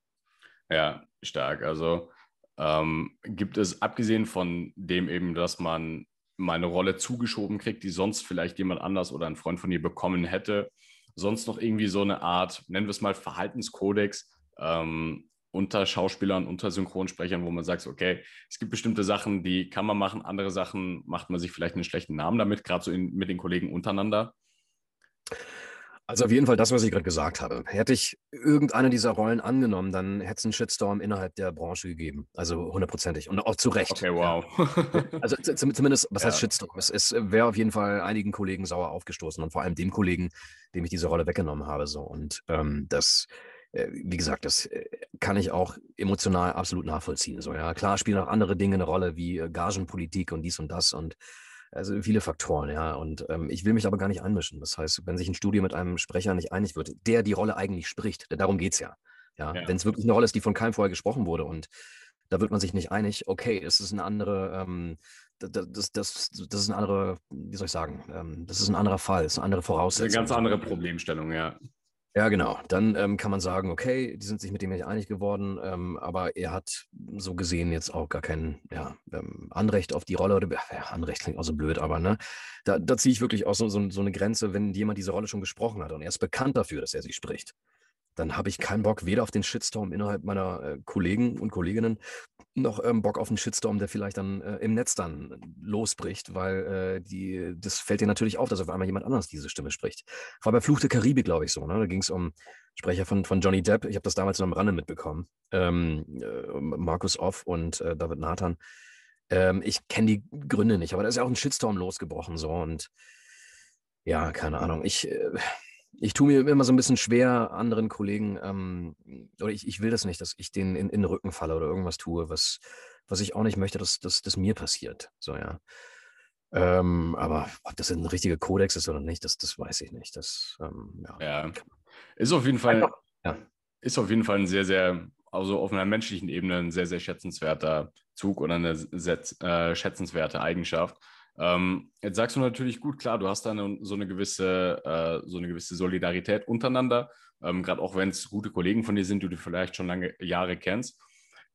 Ja, stark. Also ähm, gibt es, abgesehen von dem eben, dass man mal eine Rolle zugeschoben kriegt, die sonst vielleicht jemand anders oder ein Freund von dir bekommen hätte, sonst noch irgendwie so eine Art, nennen wir es mal Verhaltenskodex, ähm, unter Schauspielern, unter Synchronsprechern, wo man sagt, okay, es gibt bestimmte Sachen, die kann man machen, andere Sachen macht man sich vielleicht einen schlechten Namen damit, gerade so in, mit den Kollegen untereinander. Also auf jeden Fall das, was ich gerade gesagt habe. Hätte ich irgendeine dieser Rollen angenommen, dann hätte es einen Shitstorm innerhalb der Branche gegeben. Also hundertprozentig. Und auch zu Recht. Okay, wow. also zumindest, was ja. heißt Shitstorm? Es, es wäre auf jeden Fall einigen Kollegen sauer aufgestoßen und vor allem dem Kollegen, dem ich diese Rolle weggenommen habe. So. Und ähm, das wie gesagt, das äh, kann ich auch emotional absolut nachvollziehen. So, ja, klar spielen auch andere Dinge eine Rolle, wie äh, Gagenpolitik und dies und das und also viele Faktoren, ja. Und ähm, ich will mich aber gar nicht einmischen. Das heißt, wenn sich ein Studio mit einem Sprecher nicht einig wird, der die Rolle eigentlich spricht, darum geht es ja. Ja, ja. wenn es wirklich eine Rolle ist, die von keinem vorher gesprochen wurde und da wird man sich nicht einig, okay, es ist eine andere, ähm, das, das, das, ist eine andere, wie soll ich sagen, ähm, das ist ein anderer Fall, es ist eine andere Voraussetzung. Eine ganz andere Problemstellung, ja. Ja, genau. Dann ähm, kann man sagen, okay, die sind sich mit dem nicht einig geworden, ähm, aber er hat so gesehen jetzt auch gar kein ja, ähm, Anrecht auf die Rolle. Oder, ja, Anrecht klingt auch so blöd, aber ne, da, da ziehe ich wirklich auch so, so, so eine Grenze, wenn jemand diese Rolle schon gesprochen hat und er ist bekannt dafür, dass er sie spricht dann habe ich keinen Bock weder auf den Shitstorm innerhalb meiner äh, Kollegen und Kolleginnen noch ähm, Bock auf einen Shitstorm, der vielleicht dann äh, im Netz dann losbricht, weil äh, die, das fällt dir natürlich auf, dass auf einmal jemand anders diese Stimme spricht. War bei Fluch der Karibik, glaube ich, so. Ne? Da ging es um Sprecher von, von Johnny Depp. Ich habe das damals noch am Rande mitbekommen. Ähm, äh, Markus Off und äh, David Nathan. Ähm, ich kenne die Gründe nicht, aber da ist ja auch ein Shitstorm losgebrochen so und ja, keine Ahnung. Ich äh, ich tue mir immer so ein bisschen schwer, anderen Kollegen, ähm, oder ich, ich will das nicht, dass ich denen in, in den Rücken falle oder irgendwas tue, was, was ich auch nicht möchte, dass das mir passiert. So, ja. Ähm, aber ob das ein richtiger Kodex ist oder nicht, das, das weiß ich nicht. Das, ähm, ja. ja. Ist auf jeden Fall, ja. ist auf jeden Fall ein sehr, sehr, also auf einer menschlichen Ebene ein sehr, sehr schätzenswerter Zug oder eine sehr, äh, schätzenswerte Eigenschaft. Ähm, jetzt sagst du natürlich gut, klar, du hast da eine, so eine gewisse, äh, so eine gewisse Solidarität untereinander, ähm, gerade auch wenn es gute Kollegen von dir sind, die du vielleicht schon lange Jahre kennst.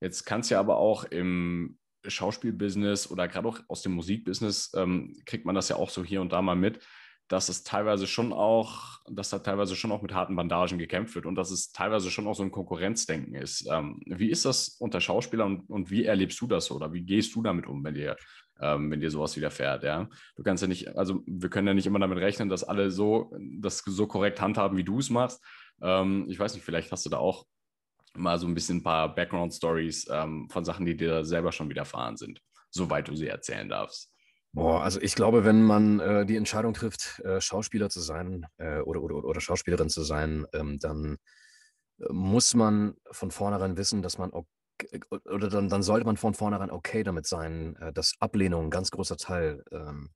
Jetzt kann es ja aber auch im Schauspielbusiness oder gerade auch aus dem Musikbusiness ähm, kriegt man das ja auch so hier und da mal mit, dass es teilweise schon auch, dass da teilweise schon auch mit harten Bandagen gekämpft wird und dass es teilweise schon auch so ein Konkurrenzdenken ist. Ähm, wie ist das unter Schauspielern und, und, wie erlebst du das oder wie gehst du damit um, wenn dir, ähm, wenn dir sowas widerfährt? Ja, du kannst ja nicht, also wir können ja nicht immer damit rechnen, dass alle so das so korrekt handhaben, wie du es machst. Ähm, ich weiß nicht, vielleicht hast du da auch mal so ein bisschen ein paar Background-Stories ähm, von Sachen, die dir selber schon widerfahren sind, soweit du sie erzählen darfst. Boah, also ich glaube, wenn man äh, die Entscheidung trifft, äh, Schauspieler zu sein äh, oder, oder, oder Schauspielerin zu sein, ähm, dann äh, muss man von vornherein wissen, dass man okay, oder dann, dann sollte man von vornherein okay damit sein, äh, dass Ablehnung ein ganz großer Teil ähm,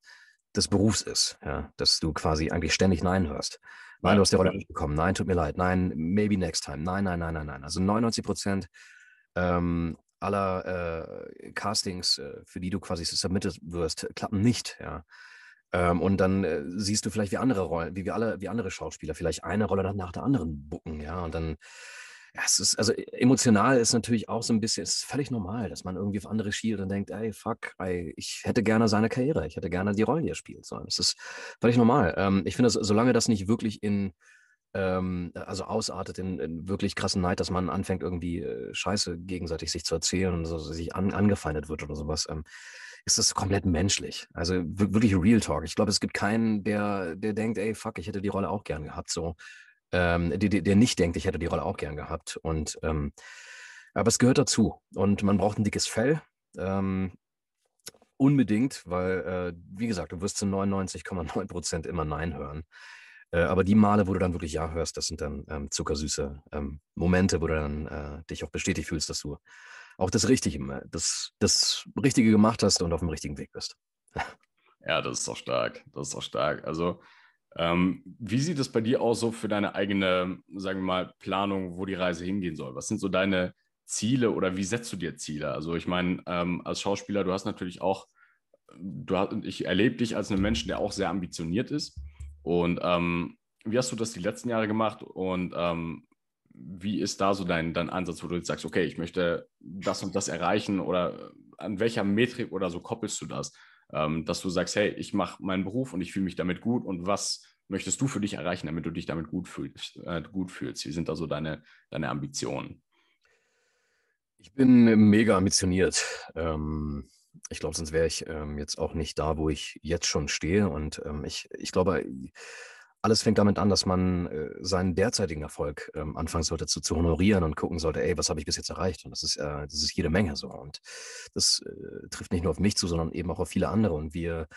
des Berufs ist. Ja? Dass du quasi eigentlich ständig Nein hörst. Nein, du hast die Rolle nicht bekommen. Nein, tut mir leid. Nein, maybe next time. Nein, nein, nein, nein, nein. Also 99 Prozent ähm, aller äh, Castings, äh, für die du quasi submitted wirst, klappen nicht. Ja. Ähm, und dann äh, siehst du vielleicht wie andere Rollen, wie wir alle, wie andere Schauspieler vielleicht eine Rolle nach der anderen bucken, ja. Und dann ja, es ist, also emotional ist natürlich auch so ein bisschen, es ist völlig normal, dass man irgendwie auf andere schielt und denkt, ey, fuck, ey, ich hätte gerne seine Karriere, ich hätte gerne die Rollen, die er spielt. So, das ist völlig normal. Ähm, ich finde, solange das nicht wirklich in, ähm, also ausartet in, in, wirklich krassen Neid, dass man anfängt, irgendwie äh, Scheiße gegenseitig sich zu erzählen und so, sich an, angefeindet wird oder sowas, ähm, ist das komplett menschlich. Also wirklich Real Talk. Ich glaube, es gibt keinen, der, der denkt, ey, fuck, ich hätte die Rolle auch gern gehabt. So, ähm, der, der nicht denkt, ich hätte die Rolle auch gern gehabt. Und ähm, aber es gehört dazu. Und man braucht ein dickes Fell. Ähm, unbedingt, weil, äh, wie gesagt, du wirst zu 99,9 Prozent immer Nein hören. Äh, aber die Male, wo du dann wirklich Ja hörst, das sind dann ähm, zuckersüße ähm, Momente, wo du dann äh, dich auch bestätigt fühlst, dass du auch das Richtige, das, das Richtige gemacht hast und auf dem richtigen Weg bist. ja, das ist doch stark. Das ist doch stark. Also ähm, wie sieht es bei dir aus, so für deine eigene, sagen wir mal, Planung, wo die Reise hingehen soll? Was sind so deine Ziele oder wie setzt du dir Ziele? Also ich meine, ähm, als Schauspieler, du hast natürlich auch, du hast, ich erlebe dich als einen Menschen, der auch sehr ambitioniert ist. Und ähm, wie hast du das die letzten Jahre gemacht und ähm, wie ist da so dein, dein Ansatz, wo du jetzt sagst, okay, ich möchte das und das erreichen oder an welcher Metrik oder so koppelst du das? Ähm, dass du sagst, hey, ich mache meinen Beruf und ich fühle mich damit gut und was möchtest du für dich erreichen, damit du dich damit gut fühlst? Äh, gut fühlst? Wie sind da so deine, deine Ambitionen? Ich bin mega ambitioniert. Ähm, ich glaube, sonst wäre ich ähm, jetzt auch nicht da, wo ich jetzt schon stehe. Und ähm, ich, ich glaube, alles fängt damit an, dass man äh, seinen derzeitigen Erfolg ähm, anfangen sollte zu, zu honorieren und gucken sollte, ey, was habe ich bis jetzt erreicht? Und das ist, äh, das ist jede Menge so. Und das äh, trifft nicht nur auf mich zu, sondern eben auch auf viele andere. Und wir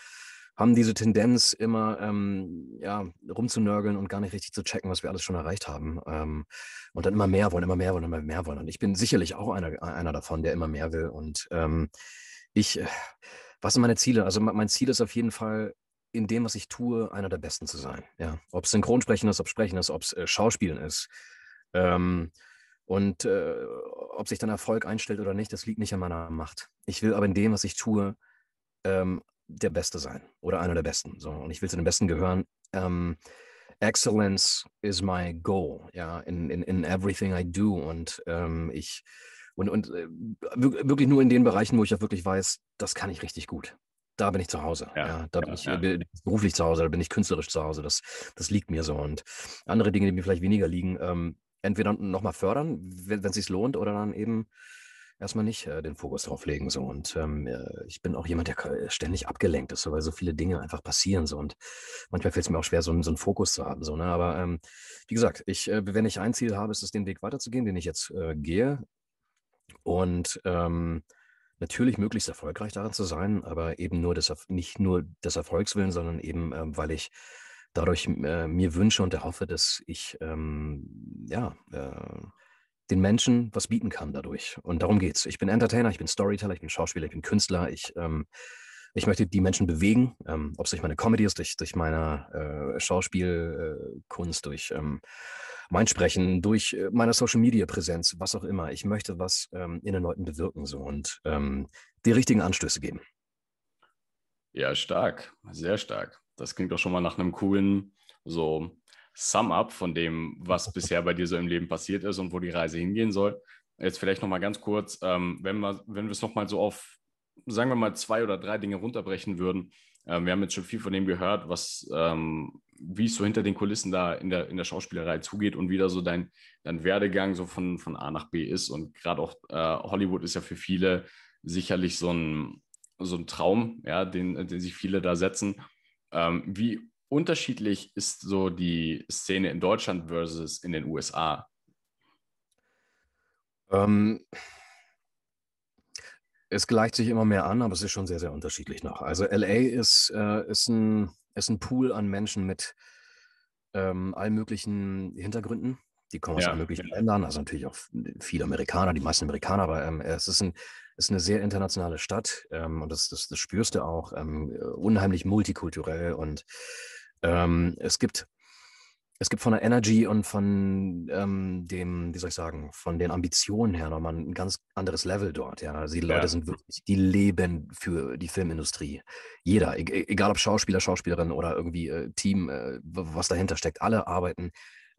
haben diese Tendenz, immer ähm, ja, rumzunörgeln und gar nicht richtig zu checken, was wir alles schon erreicht haben. Ähm, und dann immer mehr wollen, immer mehr wollen, immer mehr wollen. Und ich bin sicherlich auch einer, einer davon, der immer mehr will. Und ähm, ich, äh, was sind meine Ziele? Also mein Ziel ist auf jeden Fall, in dem, was ich tue, einer der Besten zu sein. Ja. Ob es Synchronsprechen ist, ob Sprechen ist, ob es äh, Schauspielen ist. Ähm, und äh, ob sich dann Erfolg einstellt oder nicht, das liegt nicht an meiner Macht. Ich will aber in dem, was ich tue, ähm, der Beste sein oder einer der Besten. So. Und ich will zu den Besten gehören. Ähm, Excellence is my goal, ja, in, in, in everything I do. Und ähm, ich und, und äh, wirklich nur in den Bereichen, wo ich auch wirklich weiß, das kann ich richtig gut da bin ich zu Hause. Ja, ja da bin ich. Bin beruflich zu Hause, da bin ich künstlerisch zu Hause. Das, das liegt mir so. Und andere Dinge, die mir vielleicht weniger liegen, ähm, entweder nochmal fördern, wenn es sich lohnt, oder dann eben erstmal nicht äh, den Fokus drauf legen. So. Und ähm, äh, ich bin auch jemand, der ständig abgelenkt ist, so, weil so viele Dinge einfach passieren. So. Und manchmal fällt es mir auch schwer, so, so einen Fokus zu haben. So, ne? Aber ähm, wie gesagt, ich, äh, wenn ich ein Ziel habe, ist es, den Weg weiterzugehen, den ich jetzt äh, gehe. Und ähm, natürlich möglichst erfolgreich darin zu sein, aber eben nur des, nicht nur des Erfolgs willen, sondern eben, ähm, weil ich dadurch äh, mir wünsche und erhoffe, dass ich ähm, ja, äh, den Menschen was bieten kann dadurch. Und darum geht's. Ich bin Entertainer, ich bin Storyteller, ich bin Schauspieler, ich bin Künstler, ich, ähm, ich möchte die Menschen bewegen, ähm, ob es durch meine Comedy ist, durch, durch meine äh, Schauspielkunst, durch ähm, mein Sprechen, durch äh, meine Social Media Präsenz, was auch immer. Ich möchte was ähm, in den Leuten bewirken so und ähm, die richtigen Anstöße geben. Ja, stark, sehr stark. Das klingt doch schon mal nach einem coolen, so Sum-up von dem, was bisher bei dir so im Leben passiert ist und wo die Reise hingehen soll. Jetzt vielleicht nochmal ganz kurz, ähm, wenn wir, wenn wir es nochmal so auf, sagen wir mal, zwei oder drei Dinge runterbrechen würden. Ähm, wir haben jetzt schon viel von dem gehört, was, ähm, wie es so hinter den Kulissen da in der, in der Schauspielerei zugeht und wie da so dein, dein Werdegang so von, von A nach B ist. Und gerade auch äh, Hollywood ist ja für viele sicherlich so ein, so ein Traum, ja, den, den sich viele da setzen. Ähm, wie unterschiedlich ist so die Szene in Deutschland versus in den USA? Ähm, es gleicht sich immer mehr an, aber es ist schon sehr, sehr unterschiedlich noch. Also LA ist, äh, ist, ein, ist ein Pool an Menschen mit ähm, allen möglichen Hintergründen. Die kommen aus ja, allen möglichen. Ländern, also natürlich auch viele Amerikaner, die meisten Amerikaner, aber ähm, es ist, ein, ist eine sehr internationale Stadt ähm, und das, das, das spürst du auch, ähm, unheimlich multikulturell und ähm, es gibt es gibt von der Energy und von ähm, dem, wie soll ich sagen, von den Ambitionen her nochmal ein ganz anderes Level dort. Ja, also die Leute ja. sind wirklich, die leben für die Filmindustrie. Jeder, e, e egal ob Schauspieler, Schauspielerin oder irgendwie äh, Team, äh, was dahinter steckt, alle arbeiten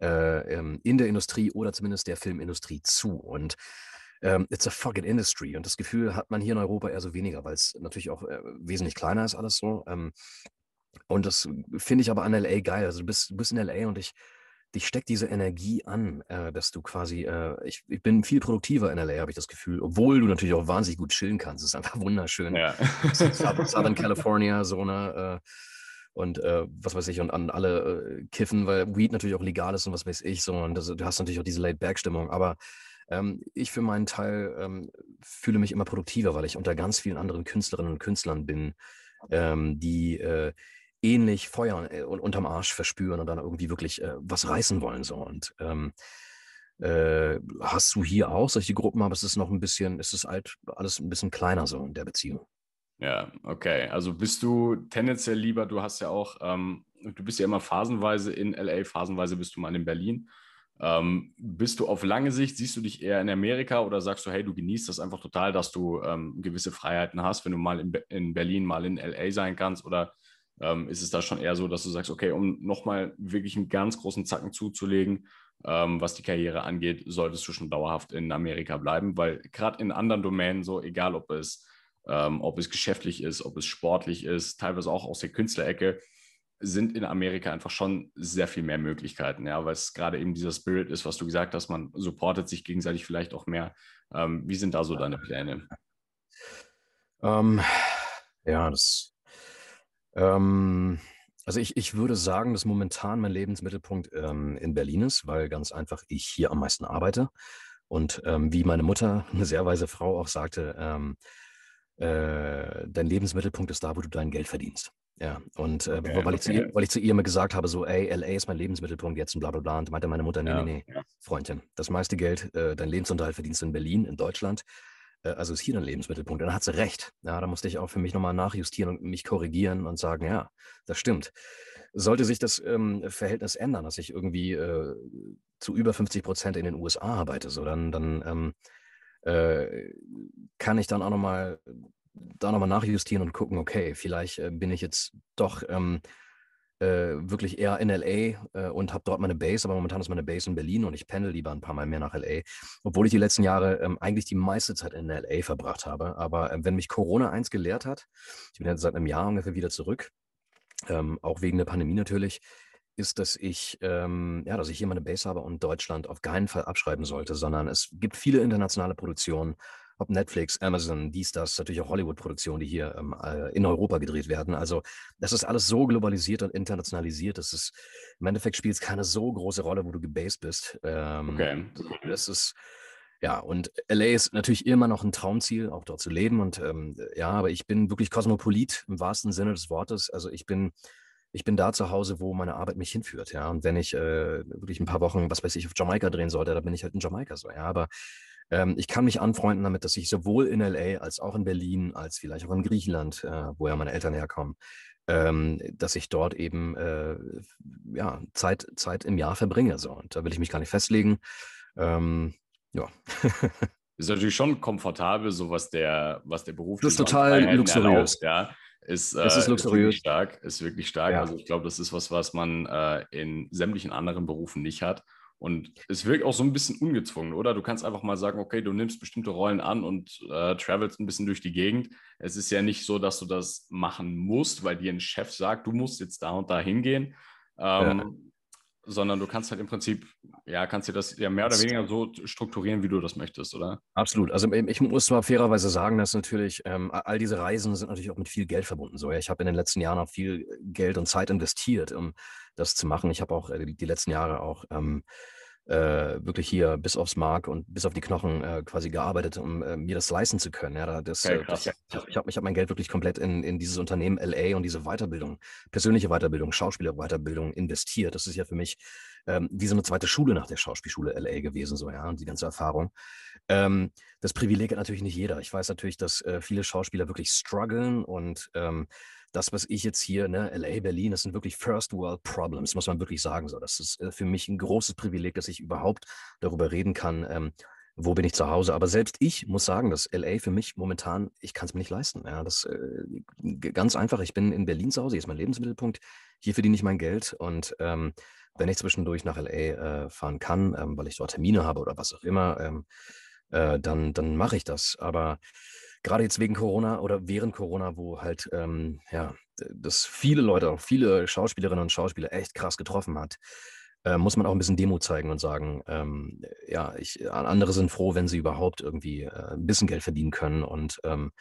äh, ähm, in der Industrie oder zumindest der Filmindustrie zu. Und ähm, it's a fucking industry. Und das Gefühl hat man hier in Europa eher so weniger, weil es natürlich auch äh, wesentlich kleiner ist alles so. Ähm, und das finde ich aber an LA geil. Also du bist, du bist in LA und ich, dich steckt diese Energie an, äh, dass du quasi, äh, ich, ich bin viel produktiver in LA, habe ich das Gefühl, obwohl du natürlich auch wahnsinnig gut chillen kannst. Es ist einfach wunderschön. Ja. Southern California, so eine, äh, und äh, was weiß ich, und an alle äh, kiffen, weil Weed natürlich auch legal ist und was weiß ich so. Und das, du hast natürlich auch diese Laid-Back-Stimmung. Aber ähm, ich für meinen Teil ähm, fühle mich immer produktiver, weil ich unter ganz vielen anderen Künstlerinnen und Künstlern bin, ähm, die äh, ähnlich Feuer äh, unterm Arsch verspüren und dann irgendwie wirklich äh, was reißen wollen. So. Und ähm, äh, hast du hier auch solche Gruppen, aber es ist noch ein bisschen, es ist halt alles ein bisschen kleiner so in der Beziehung. Ja, okay. Also bist du tendenziell lieber, du hast ja auch, ähm, du bist ja immer phasenweise in LA, phasenweise bist du mal in Berlin. Ähm, bist du auf lange Sicht, siehst du dich eher in Amerika oder sagst du, hey, du genießt das einfach total, dass du ähm, gewisse Freiheiten hast, wenn du mal in, Be in Berlin, mal in LA sein kannst? Oder ähm, ist es da schon eher so, dass du sagst, okay, um nochmal wirklich einen ganz großen Zacken zuzulegen, ähm, was die Karriere angeht, solltest du schon dauerhaft in Amerika bleiben, weil gerade in anderen Domänen, so egal ob es, ähm, ob es geschäftlich ist, ob es sportlich ist, teilweise auch aus der Künstlerecke, sind in Amerika einfach schon sehr viel mehr Möglichkeiten, ja, weil es gerade eben dieser Spirit ist, was du gesagt hast, man supportet sich gegenseitig vielleicht auch mehr. Ähm, wie sind da so deine Pläne? Ähm, ja, das ähm, also ich, ich würde sagen, dass momentan mein Lebensmittelpunkt ähm, in Berlin ist, weil ganz einfach ich hier am meisten arbeite. Und ähm, wie meine Mutter, eine sehr weise Frau, auch sagte, ähm, äh, dein Lebensmittelpunkt ist da, wo du dein Geld verdienst. Ja, und äh, okay, weil, ich okay. ihr, weil, ich zu ihr, immer gesagt habe, so, ey, LA ist mein Lebensmittelpunkt jetzt und bla bla bla. Und meinte meine Mutter, nee, ja, nee, nee, ja. Freundin, das meiste Geld, äh, dein Lebensunterhalt verdienst du in Berlin, in Deutschland. Äh, also ist hier ein Lebensmittelpunkt. Und dann hat sie recht. Ja, da musste ich auch für mich nochmal nachjustieren und mich korrigieren und sagen, ja, das stimmt. Sollte sich das ähm, Verhältnis ändern, dass ich irgendwie äh, zu über 50 Prozent in den USA arbeite, so dann, dann ähm, äh, kann ich dann auch nochmal da nochmal nachjustieren und gucken, okay, vielleicht äh, bin ich jetzt doch ähm, äh, wirklich eher in LA äh, und habe dort meine Base, aber momentan ist meine Base in Berlin und ich pendel lieber ein paar Mal mehr nach LA, obwohl ich die letzten Jahre ähm, eigentlich die meiste Zeit in LA verbracht habe. Aber äh, wenn mich Corona eins gelehrt hat, ich bin jetzt seit einem Jahr ungefähr wieder zurück, ähm, auch wegen der Pandemie natürlich, ist, dass ich, ähm, ja, dass ich hier meine Base habe und Deutschland auf keinen Fall abschreiben sollte, sondern es gibt viele internationale Produktionen ob Netflix, Amazon, dies, das, natürlich auch Hollywood-Produktionen, die hier ähm, äh, in Europa gedreht werden. Also das ist alles so globalisiert und internationalisiert, dass es im Endeffekt spielt es keine so große Rolle, wo du gebased bist. Ähm, okay. Das ist ja, und LA ist natürlich immer noch ein Traumziel, auch dort zu leben. Und ähm, ja, aber ich bin wirklich Kosmopolit im wahrsten Sinne des Wortes. Also ich bin, ich bin da zu Hause, wo meine Arbeit mich hinführt. Ja, und wenn ich äh, wirklich ein paar Wochen, was weiß ich, auf Jamaika drehen sollte, dann bin ich halt in Jamaika so. Ja, aber ähm, ich kann mich anfreunden damit, dass ich sowohl in LA als auch in Berlin, als vielleicht auch in Griechenland, äh, wo ja meine Eltern herkommen, ähm, dass ich dort eben äh, ja, Zeit, Zeit im Jahr verbringe. So. Und da will ich mich gar nicht festlegen. Ähm, ja. ist natürlich schon komfortabel, so was der, was der Beruf das ist total luxuriös. ja. ist, äh, ist, ist wirklich stark. Ist wirklich stark. Ja. Also ich glaube, das ist was, was man äh, in sämtlichen anderen Berufen nicht hat. Und es wirkt auch so ein bisschen ungezwungen, oder? Du kannst einfach mal sagen, okay, du nimmst bestimmte Rollen an und äh, travelst ein bisschen durch die Gegend. Es ist ja nicht so, dass du das machen musst, weil dir ein Chef sagt, du musst jetzt da und da hingehen. Ähm, sondern du kannst halt im Prinzip, ja, kannst dir das ja mehr oder weniger so strukturieren, wie du das möchtest, oder? Absolut. Also ähm, ich muss zwar fairerweise sagen, dass natürlich ähm, all diese Reisen sind natürlich auch mit viel Geld verbunden. So, ja. Ich habe in den letzten Jahren auch viel Geld und Zeit investiert, um das zu machen. Ich habe auch äh, die letzten Jahre auch ähm, äh, wirklich hier bis aufs Mark und bis auf die Knochen äh, quasi gearbeitet, um äh, mir das leisten zu können. Ja, das, okay, das, ich habe ich hab, ich hab mein Geld wirklich komplett in, in dieses Unternehmen LA und diese Weiterbildung, persönliche Weiterbildung, Schauspielerweiterbildung investiert. Das ist ja für mich ähm, wie so eine zweite Schule nach der Schauspielschule LA gewesen, so ja, und die ganze Erfahrung. Ähm, das Privileg hat natürlich nicht jeder. Ich weiß natürlich, dass äh, viele Schauspieler wirklich strugglen und ähm, das, was ich jetzt hier, ne, LA, Berlin, das sind wirklich First World Problems, muss man wirklich sagen. So, das ist äh, für mich ein großes Privileg, dass ich überhaupt darüber reden kann, ähm, wo bin ich zu Hause. Aber selbst ich muss sagen, dass LA für mich momentan, ich kann es mir nicht leisten. Ja, das äh, ganz einfach. Ich bin in Berlin zu Hause, hier ist mein Lebensmittelpunkt. Hier verdiene ich mein Geld und ähm, wenn ich zwischendurch nach LA äh, fahren kann, ähm, weil ich dort Termine habe oder was auch immer, ähm, äh, dann, dann mache ich das. Aber gerade jetzt wegen Corona oder während Corona, wo halt, ähm, ja, das viele Leute, auch viele Schauspielerinnen und Schauspieler echt krass getroffen hat, äh, muss man auch ein bisschen Demo zeigen und sagen, ähm, ja, ich, andere sind froh, wenn sie überhaupt irgendwie äh, ein bisschen Geld verdienen können und ähm,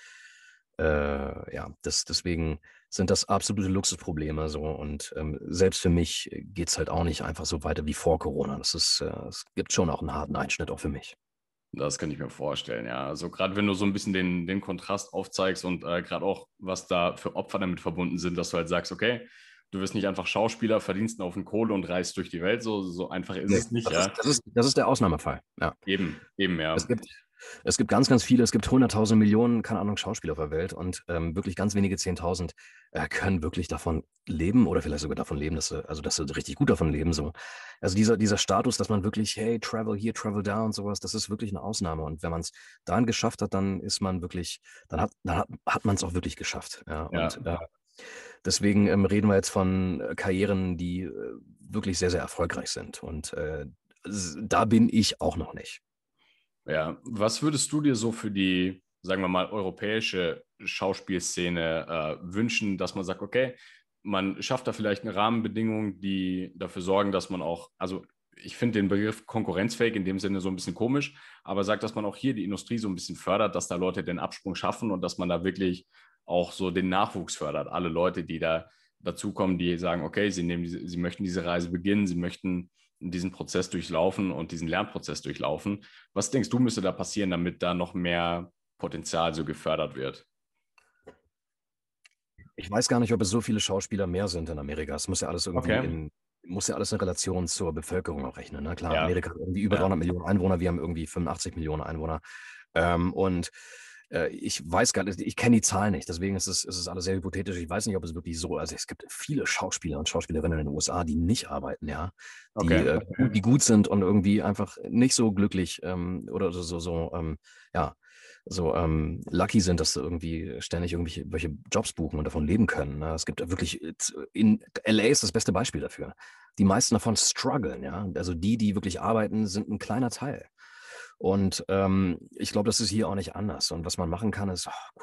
äh, ja, das, deswegen sind das absolute Luxusprobleme so und ähm, selbst für mich geht es halt auch nicht einfach so weiter wie vor Corona. Das ist, äh, es gibt schon auch einen harten Einschnitt auch für mich. Das kann ich mir vorstellen, ja. Also gerade wenn du so ein bisschen den, den Kontrast aufzeigst und äh, gerade auch, was da für Opfer damit verbunden sind, dass du halt sagst, okay, du wirst nicht einfach Schauspieler, verdienst auf den Kohle und reist durch die Welt. So, so einfach ist nee, es nicht, das ja. Ist, das, ist, das ist der Ausnahmefall, ja. Eben, eben, ja. Es gibt, es gibt ganz, ganz viele, es gibt hunderttausend Millionen, keine Ahnung, Schauspieler auf der Welt und ähm, wirklich ganz wenige Zehntausend äh, können wirklich davon leben oder vielleicht sogar davon leben, dass sie, also dass sie richtig gut davon leben. So. Also dieser, dieser Status, dass man wirklich, hey, travel here, travel da und sowas, das ist wirklich eine Ausnahme. Und wenn man es dann geschafft hat, dann ist man wirklich, dann hat, dann hat, hat man es auch wirklich geschafft. Ja. ja. Und äh, deswegen ähm, reden wir jetzt von äh, Karrieren, die äh, wirklich sehr, sehr erfolgreich sind. Und äh, da bin ich auch noch nicht. Ja, was würdest du dir so für die, sagen wir mal, europäische Schauspielszene äh, wünschen, dass man sagt, okay, man schafft da vielleicht eine Rahmenbedingung, die dafür sorgen, dass man auch, also ich finde den Begriff konkurrenzfähig in dem Sinne so ein bisschen komisch, aber sagt, dass man auch hier die Industrie so ein bisschen fördert, dass da Leute den Absprung schaffen und dass man da wirklich auch so den Nachwuchs fördert. Alle Leute, die da dazukommen, die sagen, okay, sie, nehmen sie möchten diese Reise beginnen, sie möchten diesen Prozess durchlaufen und diesen Lernprozess durchlaufen. Was denkst du, müsste da passieren, damit da noch mehr Potenzial so gefördert wird? Ich weiß gar nicht, ob es so viele Schauspieler mehr sind in Amerika. Es muss ja alles irgendwie okay. in, muss ja alles in Relation zur Bevölkerung auch rechnen. Ne? Klar, ja. Amerika hat irgendwie über ja. 300 Millionen Einwohner, wir haben irgendwie 85 Millionen Einwohner. Ähm, und ich weiß gar nicht, ich kenne die Zahlen nicht, deswegen ist es, ist es alles sehr hypothetisch. Ich weiß nicht, ob es wirklich so, also es gibt viele Schauspieler und Schauspielerinnen in den USA, die nicht arbeiten, ja, die, okay. äh, die gut sind und irgendwie einfach nicht so glücklich ähm, oder so, so, ähm, ja, so ähm, lucky sind, dass sie irgendwie ständig irgendwelche Jobs buchen und davon leben können. Ne? Es gibt wirklich, in LA ist das beste Beispiel dafür. Die meisten davon strugglen, ja. Also die, die wirklich arbeiten, sind ein kleiner Teil. Und ähm, ich glaube, das ist hier auch nicht anders. Und was man machen kann, ist, oh,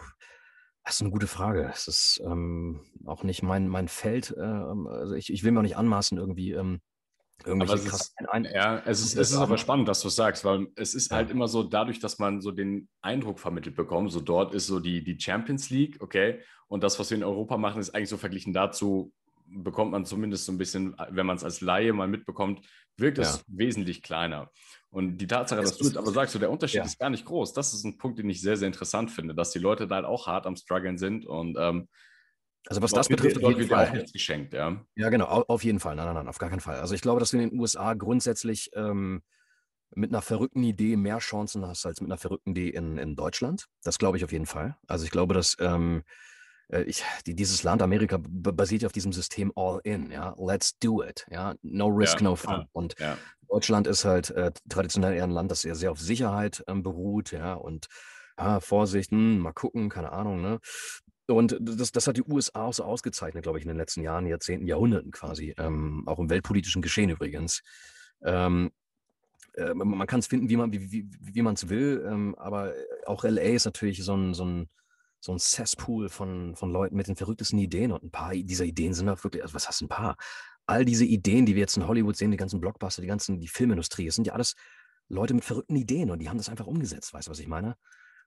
das ist eine gute Frage. Es ist ähm, auch nicht mein, mein Feld. Äh, also ich, ich will mir auch nicht anmaßen, irgendwie ähm, irgendwelche aber es ist, ein, ja, es ist, es ist aber spannend, dass du es sagst, weil es ist ja. halt immer so, dadurch, dass man so den Eindruck vermittelt bekommt, so dort ist so die, die Champions League, okay, und das, was wir in Europa machen, ist eigentlich so verglichen dazu, bekommt man zumindest so ein bisschen, wenn man es als Laie mal mitbekommt, wirkt es ja. wesentlich kleiner. Und die Tatsache, dass du jetzt aber sagst, so der Unterschied ja. ist gar nicht groß, das ist ein Punkt, den ich sehr, sehr interessant finde, dass die Leute da halt auch hart am struggeln sind und ähm, also was das betrifft, auf jeden Fall. Auch nichts geschenkt, ja. Ja, genau, auf jeden Fall. Nein, nein, nein, auf gar keinen Fall. Also ich glaube, dass du in den USA grundsätzlich ähm, mit einer verrückten Idee mehr Chancen hast als mit einer verrückten Idee in, in Deutschland. Das glaube ich auf jeden Fall. Also ich glaube, dass ähm, äh, ich, die, dieses Land Amerika basiert auf diesem System All In, ja, let's do it, ja, no risk, ja, no fun. Und ja. Deutschland ist halt äh, traditionell eher ein Land, das sehr, sehr auf Sicherheit ähm, beruht, ja, und ja, Vorsicht, hm, mal gucken, keine Ahnung, ne. und das, das hat die USA auch so ausgezeichnet, glaube ich, in den letzten Jahren, Jahrzehnten, Jahrhunderten quasi. Ähm, auch im weltpolitischen Geschehen übrigens. Ähm, äh, man kann es finden, wie man wie, wie, wie es will, ähm, aber auch LA ist natürlich so ein, so ein, so ein Cesspool von, von Leuten mit den verrücktesten Ideen und ein paar dieser Ideen sind auch wirklich, also was heißt ein paar? All diese Ideen, die wir jetzt in Hollywood sehen, die ganzen Blockbuster, die ganzen, die Filmindustrie, es sind ja alles Leute mit verrückten Ideen und die haben das einfach umgesetzt, weißt du, was ich meine?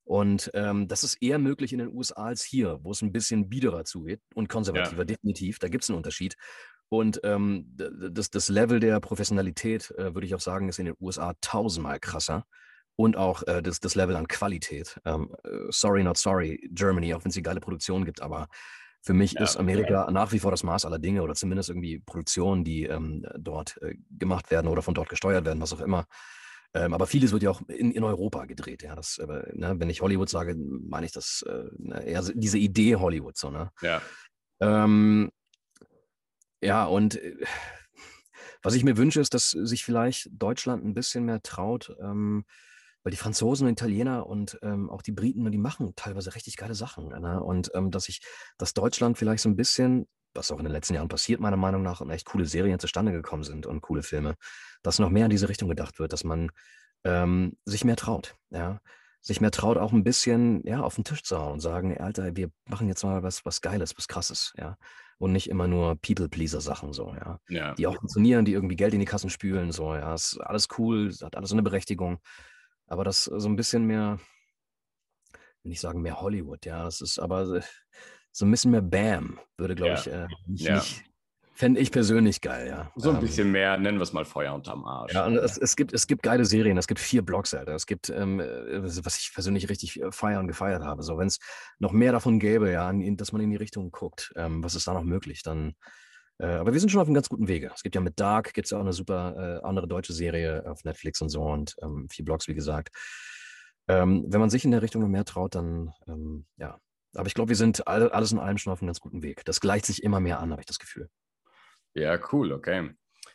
Und ähm, das ist eher möglich in den USA als hier, wo es ein bisschen biederer zugeht und konservativer, ja. definitiv. Da gibt es einen Unterschied. Und ähm, das, das Level der Professionalität, äh, würde ich auch sagen, ist in den USA tausendmal krasser. Und auch äh, das, das Level an Qualität. Ähm, äh, sorry, not sorry, Germany, auch wenn es die geile Produktion gibt, aber für mich ja, ist Amerika ja. nach wie vor das Maß aller Dinge oder zumindest irgendwie Produktionen, die ähm, dort äh, gemacht werden oder von dort gesteuert werden, was auch immer. Ähm, aber vieles wird ja auch in, in Europa gedreht. Ja, das, äh, ne, wenn ich Hollywood sage, meine ich das äh, ne, eher diese Idee Hollywood so. Ne? Ja. Ähm, ja, und äh, was ich mir wünsche, ist, dass sich vielleicht Deutschland ein bisschen mehr traut, ähm, weil die Franzosen und Italiener und ähm, auch die Briten, die machen teilweise richtig geile Sachen. Ne? Und ähm, dass ich, dass Deutschland vielleicht so ein bisschen, was auch in den letzten Jahren passiert, meiner Meinung nach, und echt coole Serien zustande gekommen sind und coole Filme, dass noch mehr in diese Richtung gedacht wird, dass man ähm, sich mehr traut, ja. Sich mehr traut, auch ein bisschen, ja, auf den Tisch zu hauen und sagen, Alter, wir machen jetzt mal was, was Geiles, was Krasses, ja. Und nicht immer nur People-Pleaser-Sachen, so, ja. ja. Die auch funktionieren, die irgendwie Geld in die Kassen spülen, so, ja. Ist alles cool, hat alles eine Berechtigung. Aber das so ein bisschen mehr, ich sagen, mehr Hollywood, ja. Das ist aber so ein bisschen mehr Bam, würde, glaube ja. ich, äh, nicht, ja. nicht, Fände ich persönlich geil, ja. So ein ähm, bisschen mehr, nennen wir es mal Feuer unterm Arsch. Ja, und es, es, gibt, es gibt geile Serien, es gibt vier Blogs, Alter. Es gibt, ähm, äh, was ich persönlich richtig äh, feiern gefeiert habe. So, wenn es noch mehr davon gäbe, ja, dass man in die Richtung guckt, ähm, was ist da noch möglich, dann. Äh, aber wir sind schon auf einem ganz guten Wege. Es gibt ja mit Dark, gibt es ja auch eine super äh, andere deutsche Serie auf Netflix und so und ähm, vier Blogs, wie gesagt. Ähm, wenn man sich in der Richtung noch mehr traut, dann, ähm, ja. Aber ich glaube, wir sind all, alles in allem schon auf einem ganz guten Weg. Das gleicht sich immer mehr an, habe ich das Gefühl. Ja, cool, okay.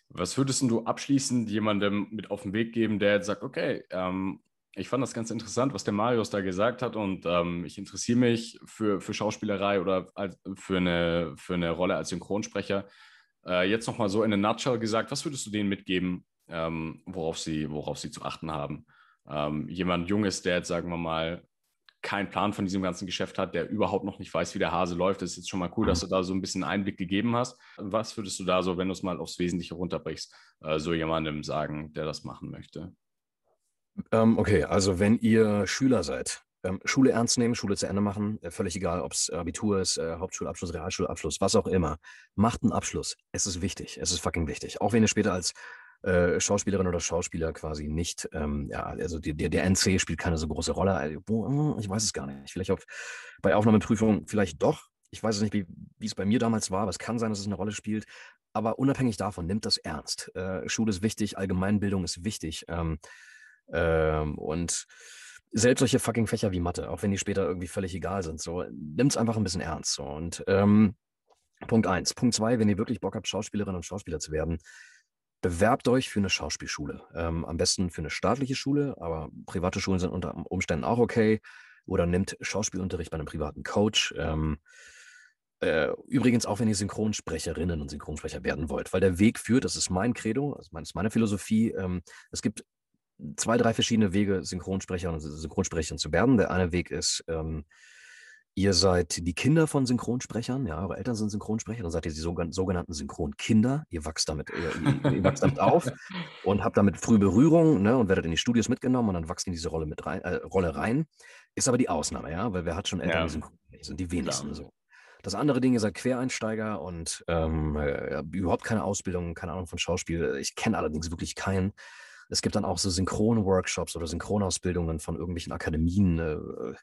Was würdest du abschließend jemandem mit auf den Weg geben, der jetzt sagt, okay, ähm, ich fand das ganz interessant, was der Marius da gesagt hat und ähm, ich interessiere mich für, für Schauspielerei oder als, für, eine, für eine Rolle als Synchronsprecher. Äh, jetzt nochmal so in a nutshell gesagt, was würdest du denen mitgeben, ähm, worauf, sie, worauf sie zu achten haben? Ähm, jemand Junges, der jetzt, sagen wir mal, keinen Plan von diesem ganzen Geschäft hat, der überhaupt noch nicht weiß, wie der Hase läuft. Das ist jetzt schon mal cool, dass mhm. du da so ein bisschen Einblick gegeben hast. Was würdest du da so, wenn du es mal aufs Wesentliche runterbrichst, äh, so jemandem sagen, der das machen möchte? Ähm, okay, also wenn ihr Schüler seid, ähm, Schule ernst nehmen, Schule zu Ende machen, äh, völlig egal, ob es Abitur ist, äh, Hauptschulabschluss, Realschulabschluss, was auch immer. Macht einen Abschluss. Es ist wichtig. Es ist fucking wichtig. Auch wenn ihr später als äh, Schauspielerin oder Schauspieler quasi nicht, ähm, ja, also die, der, der NC spielt keine so große Rolle. Äh, hm, ich weiß es gar nicht. Vielleicht auf, bei Aufnahmeprüfungen vielleicht doch. Ich weiß es nicht, wie, wie es bei mir damals war, aber es kann sein, dass es eine Rolle spielt. Aber unabhängig davon, nimmt das ernst. Äh, Schule ist wichtig, Allgemeinbildung ist wichtig. Ähm, ähm, und selbst solche fucking Fächer wie Mathe, auch wenn die später irgendwie völlig egal sind, so, nimmt es einfach ein bisschen ernst. So. Und ähm, Punkt eins. Punkt zwei, wenn ihr wirklich Bock habt, Schauspielerin und Schauspieler zu werden, bewerbt euch für eine Schauspielschule. Ähm, am besten für eine staatliche Schule, aber private Schulen sind unter Umständen auch okay. Oder nimmt Schauspielunterricht bei einem privaten Coach. Ähm, äh, übrigens auch, wenn ihr Synchronsprecherinnen und Synchronsprecher werden wollt, weil der Weg führt, das ist mein Credo, das ist meine Philosophie. Ähm, es gibt zwei, drei verschiedene Wege, Synchronsprecher und Synchronsprecherin zu werden. Der eine Weg ist, ähm, Ihr seid die Kinder von Synchronsprechern, ja, eure Eltern sind Synchronsprecher, dann seid ihr die sogenannten Synchronkinder. Ihr wachst damit, ihr, ihr wachst damit auf und habt damit früh Berührung ne, und werdet in die Studios mitgenommen und dann wachst in diese Rolle mit rein, äh, Rolle rein. Ist aber die Ausnahme, ja, weil wer hat schon Eltern, ja. die Synchronsprecher sind, die wenigsten so. Das andere Ding, ihr seid Quereinsteiger und ähm, äh, überhaupt keine Ausbildung, keine Ahnung von Schauspiel. Ich kenne allerdings wirklich keinen. Es gibt dann auch so Synchron-Workshops oder Synchronausbildungen von irgendwelchen Akademien. Äh,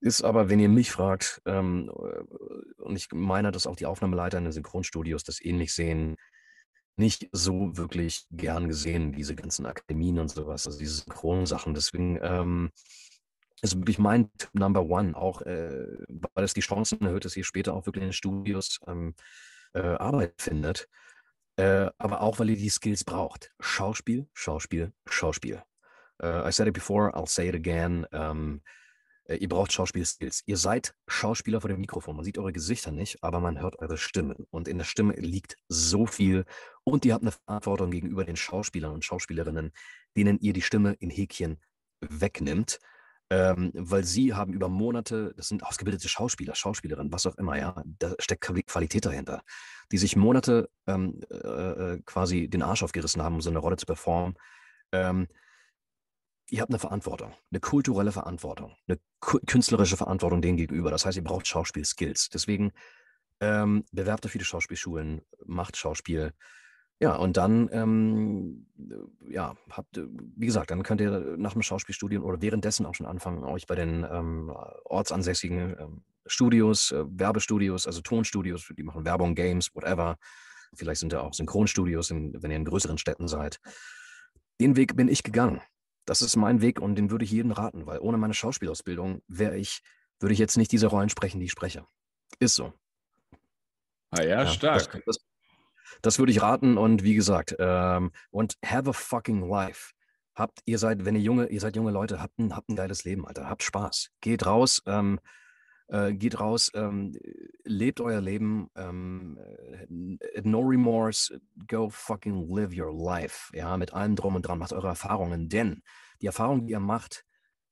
ist aber, wenn ihr mich fragt, ähm, äh, und ich meine, dass auch die Aufnahmeleiter in den Synchronstudios das ähnlich sehen, nicht so wirklich gern gesehen, diese ganzen Akademien und sowas, also diese Synchronsachen. Deswegen ähm, ist wirklich mein Tipp Number One, auch äh, weil es die Chancen erhöht, dass ihr später auch wirklich in den Studios ähm, äh, Arbeit findet. Äh, aber auch, weil ihr die Skills braucht. Schauspiel, Schauspiel, Schauspiel. Uh, I said it before, I'll say it again. Um, Äh, ihr braucht Schauspielskills. Ihr seid Schauspieler vor dem Mikrofon. Man sieht eure Gesichter nicht, aber man hört eure Stimmen. Und in der Stimme liegt so viel. Und ihr habt eine Verantwortung gegenüber den Schauspielern und Schauspielerinnen, denen ihr die Stimme in Häkchen wegnimmt. Ähm, weil sie haben über Monate, das sind ausgebildete Schauspieler, Schauspielerinnen, was auch immer, ja, da steckt Qualität dahinter, die sich Monate ähm, äh, äh, quasi den Arsch aufgerissen haben, um so eine Rolle zu performen. Ähm, ihr habt eine Verantwortung, eine kulturelle Verantwortung, eine künstlerische Verantwortung denen gegenüber. Das heißt, ihr braucht Schauspielskills. Deswegen ähm, bewerbt euch viele Schauspielschulen, macht Schauspiel. Ja, und dann, ähm, ja, habt, wie gesagt, dann könnt ihr nach dem Schauspielstudium oder währenddessen auch schon anfangen, euch bei den ähm, ortsansässigen ähm, Studios, äh, Werbestudios, also Tonstudios, die machen Werbung, Games, whatever. Vielleicht sind da auch Synchronstudios, in, wenn ihr in größeren Städten seid. Den Weg bin ich gegangen das ist mein Weg und den würde ich jedem raten, weil ohne meine Schauspielausbildung wäre ich, würde ich jetzt nicht diese Rollen sprechen, die ich spreche. Ist so. Ah ja, ja stark. Das, das, das, würde ich raten und wie gesagt, ähm, und have a fucking life. Habt, ihr seid, wenn ihr junge, ihr seid junge Leute, habt ein, habt ein geiles Leben, Alter. Habt Spaß. Geht raus, ähm, äh, geht raus, ähm, lebt euer Leben, ähm, äh, no remorse, go fucking live your life, ja, mit allem drum und dran, macht eure Erfahrungen, denn die Erfahrungen, die ihr macht,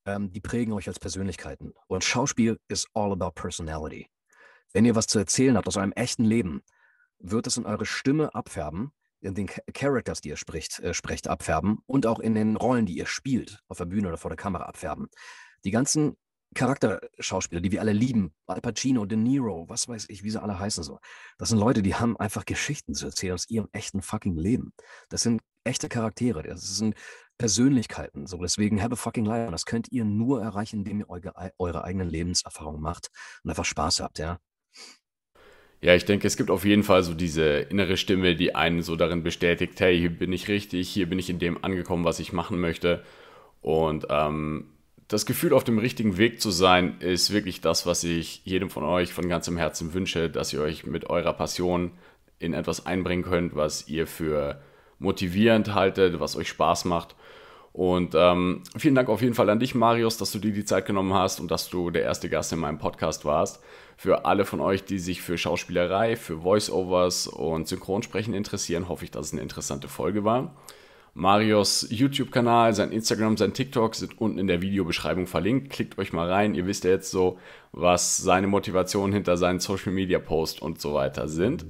ähm, die prägen euch als Persönlichkeiten. Und Schauspiel ist all about personality. Wenn ihr was zu erzählen habt aus eurem echten Leben, wird es in eure Stimme abfärben, in den Characters, die ihr spricht, äh, sprecht, abfärben und auch in den Rollen, die ihr spielt, auf der Bühne oder vor der Kamera abfärben. Die ganzen Charakterschauspieler, die wir alle lieben, Al Pacino, De Niro, was weiß ich, wie sie alle heißen so. Das sind Leute, die haben einfach Geschichten zu erzählen aus ihrem echten fucking Leben. Das sind echte Charaktere, das sind Persönlichkeiten. So, deswegen have a fucking life. Das könnt ihr nur erreichen, indem ihr eure, eure eigenen Lebenserfahrungen macht und einfach Spaß habt, ja. Ja, ich denke, es gibt auf jeden Fall so diese innere Stimme, die einen so darin bestätigt, hey, hier bin ich richtig, hier bin ich in dem angekommen, was ich machen möchte. Und ähm, das Gefühl, auf dem richtigen Weg zu sein, ist wirklich das, was ich jedem von euch von ganzem Herzen wünsche, dass ihr euch mit eurer Passion in etwas einbringen könnt, was ihr für motivierend haltet, was euch Spaß macht. Und ähm, vielen Dank auf jeden Fall an dich, Marius, dass du dir die Zeit genommen hast und dass du der erste Gast in meinem Podcast warst. Für alle von euch, die sich für Schauspielerei, für Voiceovers und Synchronsprechen interessieren, hoffe ich, dass es eine interessante Folge war. Marios YouTube-Kanal, sein Instagram, sein TikTok sind unten in der Videobeschreibung verlinkt. Klickt euch mal rein. Ihr wisst ja jetzt so, was seine Motivationen hinter seinen Social Media Posts und so weiter sind.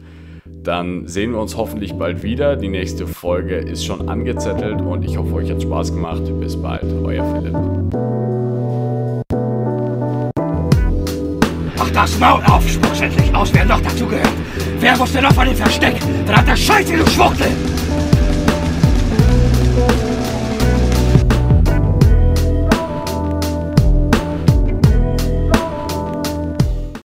Dann sehen wir uns hoffentlich bald wieder. Die nächste Folge ist schon angezettelt und ich hoffe, euch hat Spaß gemacht. Bis bald, euer Philipp. Mach das Maul auf, spuck's endlich aus, wer noch dazu gehört. Wer wusste noch von dem Versteck? Verdammter Scheiße, du Schwuchtel!